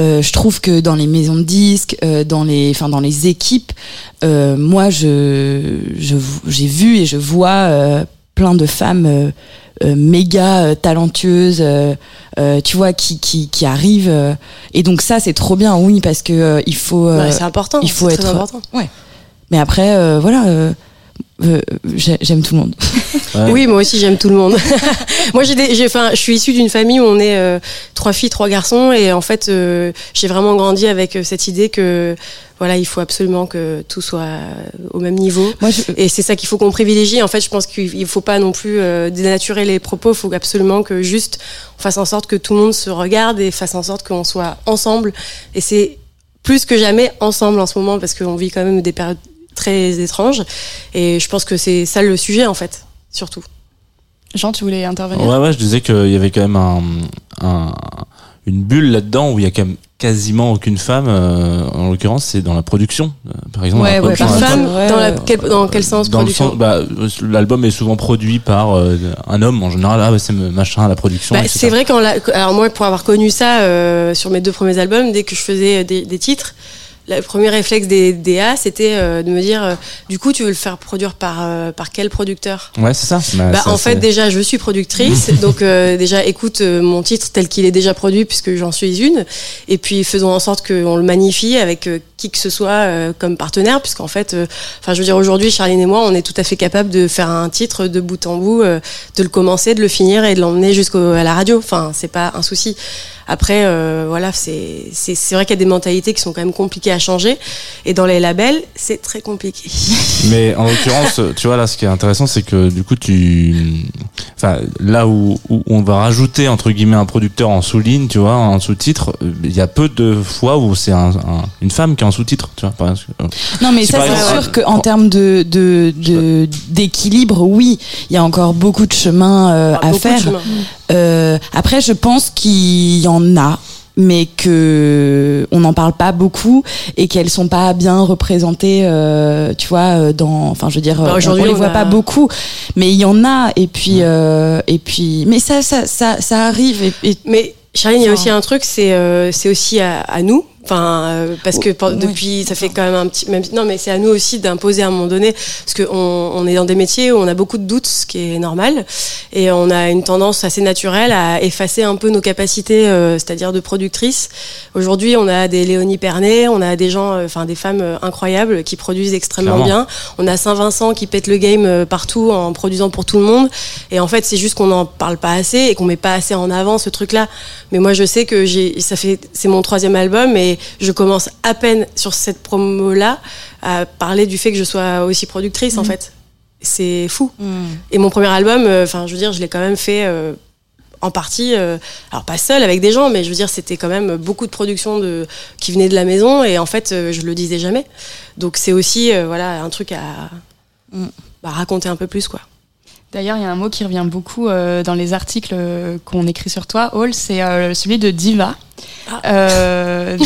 euh, je trouve que dans les maisons de disques, euh, dans les, enfin dans les équipes, euh, moi je je j'ai vu et je vois plein de femmes. méga talentueuses, tu vois, qui qui qui arrivent. et donc ça, c'est trop bien, oui, parce que il faut. Ouais, c'est important. il faut être. très important. Mais après, voilà. Euh, j'ai- J'aime tout le monde. Ouais. Oui, moi aussi j'aime tout le monde. moi j'ai, des- j'ai, enfin, je suis issue d'une famille où on est euh, trois filles, trois garçons, et en fait euh, j'ai vraiment grandi avec euh, cette idée que voilà, il faut absolument que tout soit au même niveau. Moi, je, Et c'est ça qu'il faut qu'on privilégie. En fait, je pense qu'il il faut pas non plus euh, dénaturer les propos. Il faut absolument que juste on fasse en sorte que tout le monde se regarde et fasse en sorte qu'on soit ensemble. Et c'est plus que jamais ensemble en ce moment parce qu'on vit quand même des périodes très étranges. Et je pense que c'est ça le sujet en fait, surtout. Jean, tu voulais intervenir? Ouais, ouais, je disais qu'il y avait quand même un, un- une bulle là-dedans où il y a quand même quasiment aucune femme. euh, en l'occurrence, c'est dans la production. Euh, par exemple, Ouais, la ouais, production par d'un femme. dans, la, quel, dans quel sens Dans le production sens, bah, l'album est souvent produit par euh, un homme en général. Ah, bah, c'est machin la production. Bah, c'est vrai quand la- alors moi pour avoir connu ça euh, sur mes deux premiers albums dès que je faisais des, des titres le premier réflexe des DA c'était euh, de me dire euh, du coup tu veux le faire produire par euh, par quel producteur? Ouais, c'est ça. Bah, bah, ça, en fait déjà je suis productrice donc euh, déjà écoute euh, mon titre tel qu'il est déjà produit puisque j'en suis une et puis faisons en sorte qu'on le magnifie avec qui que ce soit euh, comme partenaire puisqu'en fait euh, enfin je veux dire aujourd'hui Charline et moi on est tout à fait capable de faire un titre de bout en bout euh, de le commencer de le finir et de l'emmener jusqu'à la radio. Enfin c'est pas un souci après euh, voilà c'est c'est c'est vrai qu'il y a des mentalités qui sont quand même compliquées à changer et dans les labels c'est très compliqué Mais en l'occurrence, tu vois là, ce qui est intéressant, c'est que du coup, tu, enfin, là où, où on va rajouter entre guillemets un producteur en sous-ligne, tu vois, en sous-titre, euh, il y a peu de fois où c'est un, un- une femme qui est en sous-titre, tu vois. Par exemple. Non, mais Si ça, c'est exemple- sûr qu'en termes de de- de- d'équilibre, oui, il y a encore beaucoup de chemin euh, Ah, à beaucoup de faire. chemin. Euh, après, je pense qu'il y en a mais que on n'en parle pas beaucoup et qu'elles sont pas bien représentées euh, tu vois euh, dans enfin je veux dire Bah, on- on, les voit a- pas beaucoup mais il y en a et puis euh, et puis mais ça ça ça, ça arrive et, et- Mais Charline, il y a aussi un truc, c'est euh, c'est aussi à, à nous. Enfin, euh, parce que Oui. depuis, ça fait quand même un petit. Même, non, mais c'est à nous aussi d'imposer à un moment donné, parce qu'on on est dans des métiers où on a beaucoup de doutes, ce qui est normal, et on a une tendance assez naturelle à effacer un peu nos capacités, euh, c'est-à-dire de productrice. Aujourd'hui, on a des Léonie Pernet, on a des gens, euh, enfin des femmes euh, incroyables qui produisent extrêmement Clairement. bien. On a Saint-Vincent qui pète le game euh, partout en produisant pour tout le monde. Et en fait, c'est juste qu'on n'en parle pas assez et qu'on met pas assez en avant ce truc-là. Mais moi, je sais que j'ai, ça fait, c'est mon troisième album et je commence à peine sur cette promo-là à parler du fait que je sois aussi productrice, en fait. C'est fou. Et mon premier album, euh, enfin, je veux dire, je l'ai quand même fait. euh, en partie, euh, alors pas seul avec des gens, mais je veux dire, c'était quand même beaucoup de production de, qui venait de la maison et en fait, je le disais jamais. Donc c'est aussi, voilà, un truc à Mm. bah, raconter un peu plus, quoi. D'ailleurs, il y a un mot qui revient beaucoup dans les articles qu'on écrit sur toi, Hall, c'est celui de diva. Ah. Euh,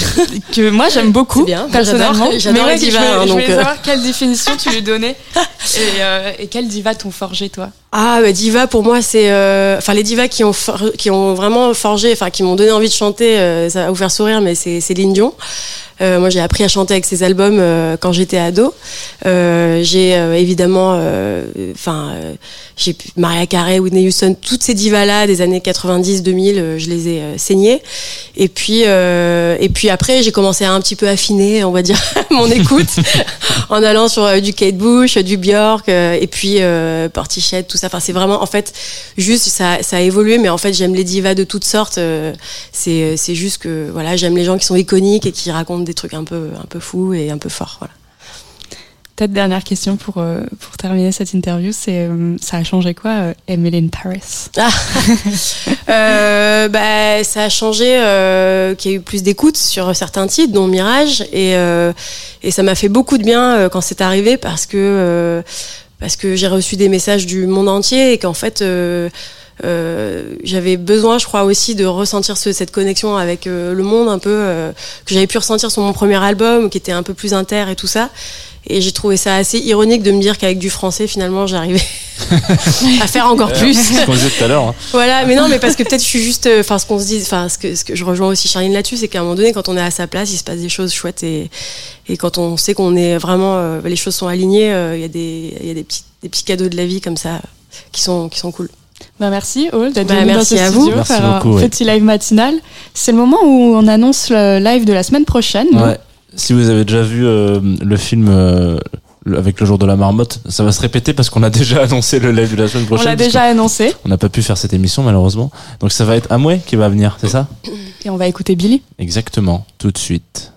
que moi j'aime beaucoup bien, personnellement. j'adore- les divas, Je voulais, hein, je voulais donc, euh. savoir quelle définition tu lui donnais et, euh, et quelle diva t'ont forgé toi? Ah, bah, diva pour moi c'est, euh, enfin les divas qui ont for- qui ont vraiment forgé, enfin qui m'ont donné envie de chanter, euh, ça va vous faire sourire, mais c'est Céline Dion. Euh, moi, j'ai appris à chanter avec ses albums euh, quand j'étais ado. Euh, j'ai euh, évidemment, enfin, euh, j'ai Mariah Carey, Whitney Houston, toutes ces divas-là des années 90-2000, euh, je les ai euh, saignées. Et puis, euh, et puis après, j'ai commencé à un petit peu affiner, on va dire, mon écoute, en allant sur euh, du Kate Bush, du Björk, euh, et puis euh, Portichet, tout ça. Enfin, c'est vraiment, en fait, juste ça, ça a évolué, mais en fait, j'aime les divas de toutes sortes. euh, c'est, c'est juste que, voilà, j'aime les gens qui sont iconiques et qui racontent des trucs un peu, un peu fous et un peu forts. Voilà. Peut-être dernière question pour, euh, pour terminer cette interview, c'est euh, ça a changé quoi, euh, Paris? Euh, bah, ça a changé qu'il y a eu plus d'écoute sur certains titres, dont Mirage, et, et ça m'a fait beaucoup de bien quand c'est arrivé parce que parce que j'ai reçu des messages du monde entier et qu'en fait euh, j'avais besoin, je crois aussi, de ressentir ce- cette connexion avec euh, le monde un peu euh, que j'avais pu ressentir sur mon premier album, qui était un peu plus inter et tout ça. Et j'ai trouvé ça assez ironique de me dire qu'avec du français, finalement, j'arrivais à faire encore plus. C'est ce qu'on disait tout à l'heure. hein. Voilà, mais non, mais parce que peut-être je suis juste, enfin, ce qu'on se dit, enfin, ce que, ce que je rejoins aussi Charline là-dessus, c'est qu'à un moment donné, quand on est à sa place, il se passe des choses chouettes et, et quand on sait qu'on est vraiment, euh, les choses sont alignées, euh, il y a des, il y a des petits, des petits cadeaux de la vie comme ça qui sont, qui sont cool. Bah merci Aude d'être Bah, venu dans ce à studio vous. Merci faire un ouais. petit live matinal. C'est le moment où on annonce le live de la semaine prochaine. Ouais. Si vous avez déjà vu euh, le film euh, avec le jour de la marmotte, ça va se répéter parce qu'on a déjà annoncé le live de la semaine on prochaine. l'a parce déjà annoncé On n'a pas pu faire cette émission malheureusement. Donc ça va être Amway qui va venir, c'est ça et on va écouter Billy. Exactement, tout de suite.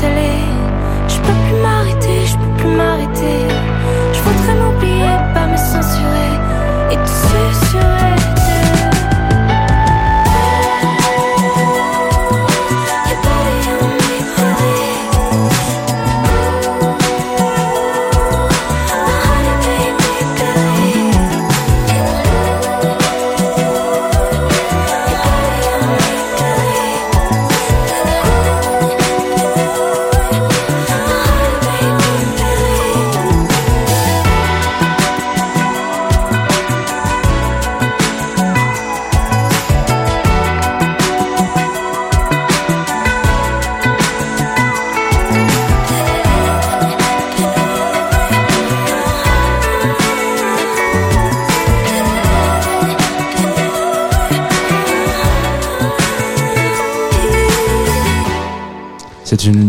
Je peux plus m'arrêter, je peux plus m'arrêter.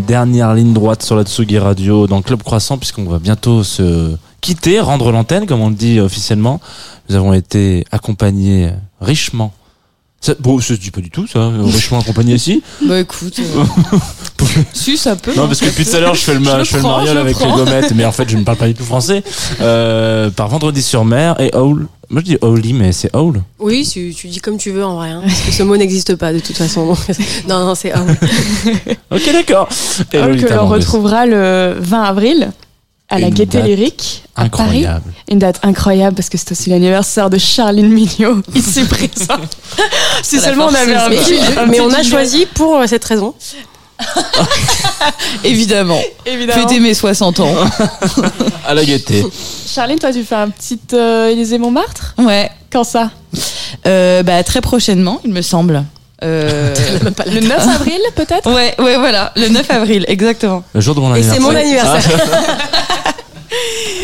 Dernière ligne droite sur la Tsugi Radio dans Club Croissant puisqu'on va bientôt se quitter, rendre l'antenne comme on le dit officiellement. Nous avons été accompagnés richement. Ça, bon, ça se dit pas du tout ça, richement accompagnés ici. Bah écoute, euh, si ça peut. Non, parce que depuis tout à l'heure, je fais le, ma- Je le je fais le prends, mariole avec les prends. gommettes, mais en fait, je ne parle pas du tout français. Euh, par Vendredi sur mer et Owl. Moi, je dis Owly, mais c'est Owl. Oui, tu, tu dis comme tu veux en vrai, hein, parce que ce mot n'existe pas de toute façon. donc- non, non, c'est oui. Ok, d'accord. Lolita que l'on retrouvera le 20 avril à la Gaieté date Lyrique à Paris. Incroyable. Une date incroyable parce que c'est aussi l'anniversaire de Charline Mignot, ici présent. si seulement on avait un. Mais, mais on a choisi pour euh, cette raison. Évidemment. Évidemment. Fêter mes 60 ans. À la gaieté. Charline, toi, tu fais un petit euh, Élysée Montmartre? Ouais. Quand ça? Euh, bah, très prochainement, il me semble. Euh, Le 9 avril, peut-être? Ouais, ouais, voilà. Le 9 avril, exactement. Le jour de mon Et c'est anniversaire. mon anniversaire.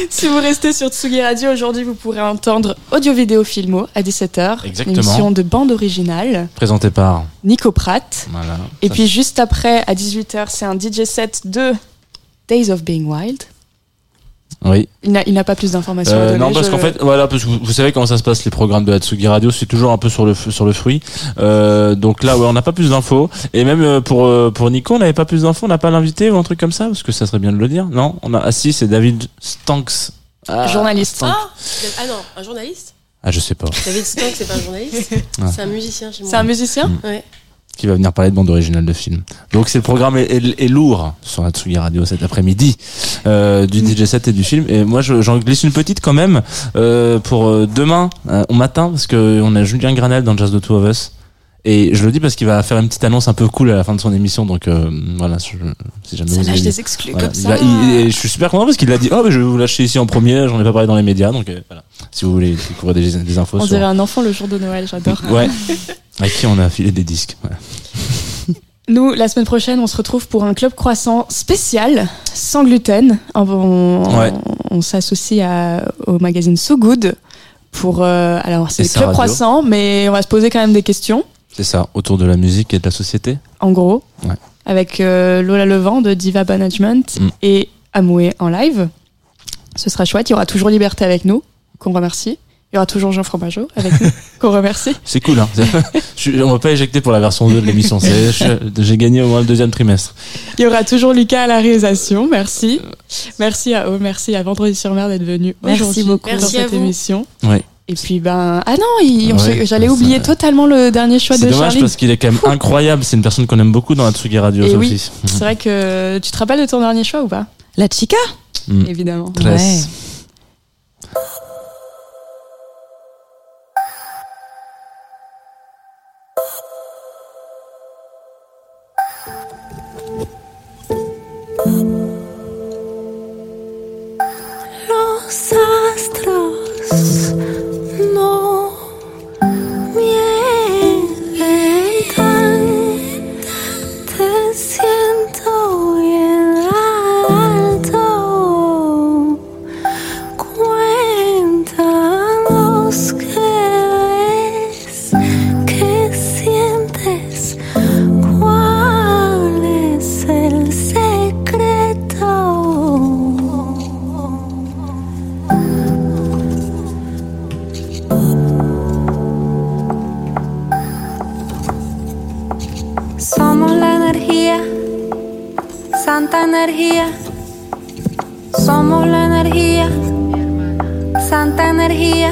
Si vous restez sur Tsugi Radio, aujourd'hui, vous pourrez entendre Audio Vidéo Filmo à 17h. Exactement. L'émission de bande originale, Présenté par. Nico Pratt. Voilà. Et puis juste après, à 18h, c'est un DJ set de Days of Being Wild. Oui. Il n'a, il n'a pas plus d'informations à Euh, donner. non parce je- qu'en fait voilà parce que vous, vous savez comment ça se passe les programmes de Hatsugi Radio c'est toujours un peu sur le sur le fruit euh, donc là ouais on n'a pas plus d'infos et même euh, pour euh, pour Nico on n'avait pas plus d'infos on n'a pas l'invité ou un truc comme ça parce que ça serait bien de le dire non? On a ah si c'est David Stanks ah, Journaliste. Stanks. Ah non, un journaliste? Ah je sais pas David Stank, c'est pas un journaliste? Ah. C'est un musicien chez moi. C'est un musicien? Ouais. Qui va venir parler de bande originale de film. Donc c'est le programme est, est- est lourd sur Hatsugi Radio cet après-midi euh, du DJ set et du film. Et moi je- j'en glisse une petite quand même euh, pour euh, demain euh, au matin parce que on a Julien Granel dans Jazz the Two of Us. Et je le dis parce qu'il va faire une petite annonce un peu cool à la fin de son émission. Donc euh, voilà, je, si jamais Ça lâche des exclus voilà. comme ça. il- je suis super content parce qu'il a dit oh mais je vais vous lâcher ici en premier. J'en ai pas parlé dans les médias. Donc euh, voilà, si vous voulez découvrir des, des infos. On sur- dirait un enfant le jour de Noël, j'adore. Ouais. À qui on a filé des disques. Voilà. Nous, la semaine prochaine, on se retrouve pour un club croissant spécial, sans gluten. On, on- Ouais. on s'associe au magazine So Good pour. euh, alors, c'est club radio. croissant, mais on va se poser quand même des questions, C'est ça, autour de la musique et de la société. en gros, Ouais. avec euh, Lola Levent de Diva Management Mm. et Amoué en live. Ce sera chouette. Il y aura toujours Liberté avec nous, qu'on remercie. Il y aura toujours Jean Fromageau avec nous, qu'on remercie. C'est cool, hein. Je on va pas éjecter pour la version 2 de l'émission. C'est- J'ai gagné au moins le deuxième trimestre. Il y aura toujours Lucas à la réalisation. Merci. Merci à eux. Merci à Vendredi sur Mer d'être venu Merci aujourd'hui beaucoup. dans Merci à cette vous. émission. Ouais. Et puis, ben, ah non, Ouais, j'allais oublier totalement le dernier choix C'est de dommage Charlie. parce qu'il est quand même incroyable. C'est une personne qu'on aime beaucoup dans la Tsugi Radio, Et oui, aussi. c'est vrai que tu te rappelles de ton dernier choix ou pas? La chica? Mm. Évidemment. Tresse. Energía. Somos la energía, santa energía.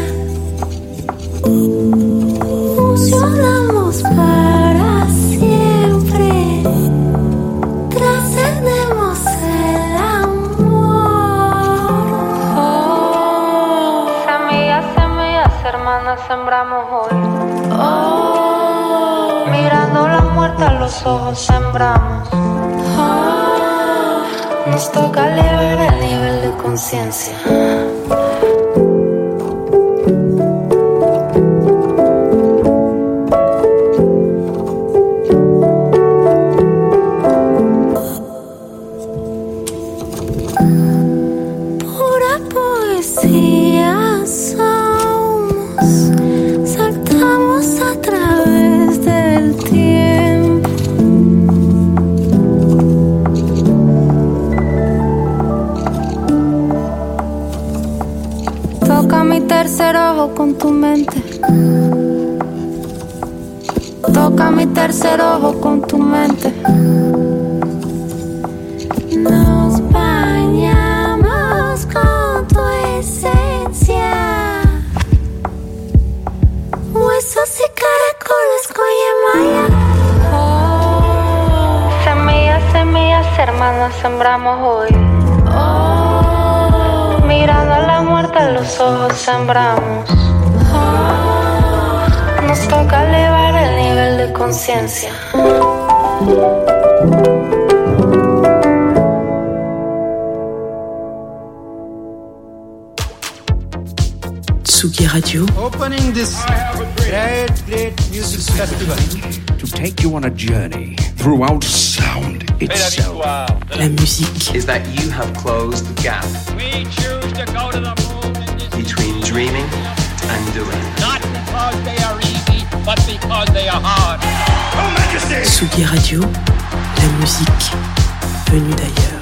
Funcionamos para siempre. Trascendemos el amor. Oh, semillas, semillas, hermanas, sembramos hoy. Oh, mirando la muerte a los ojos sembramos. Nos toca elevar el nivel de conciencia. Tu mente. Toca mi tercer ojo con tu mente. Nos bañamos con tu esencia. Huesos y caracoles con Yemaya. Oh, semillas, semillas, hermanas, sembramos hoy. Oh, mirando a la muerte a los ojos sembramos. Nos toca elevar el nivel de conciencia. Tsugi Radio, Opening this great, great music festival. to take you on a journey throughout sound itself. la musique, is that you have closed the gap We choose to go to the moon between dreaming and doing. not because they are easy, but because they are hard. Tsugi Radio, la musique venue d'ailleurs.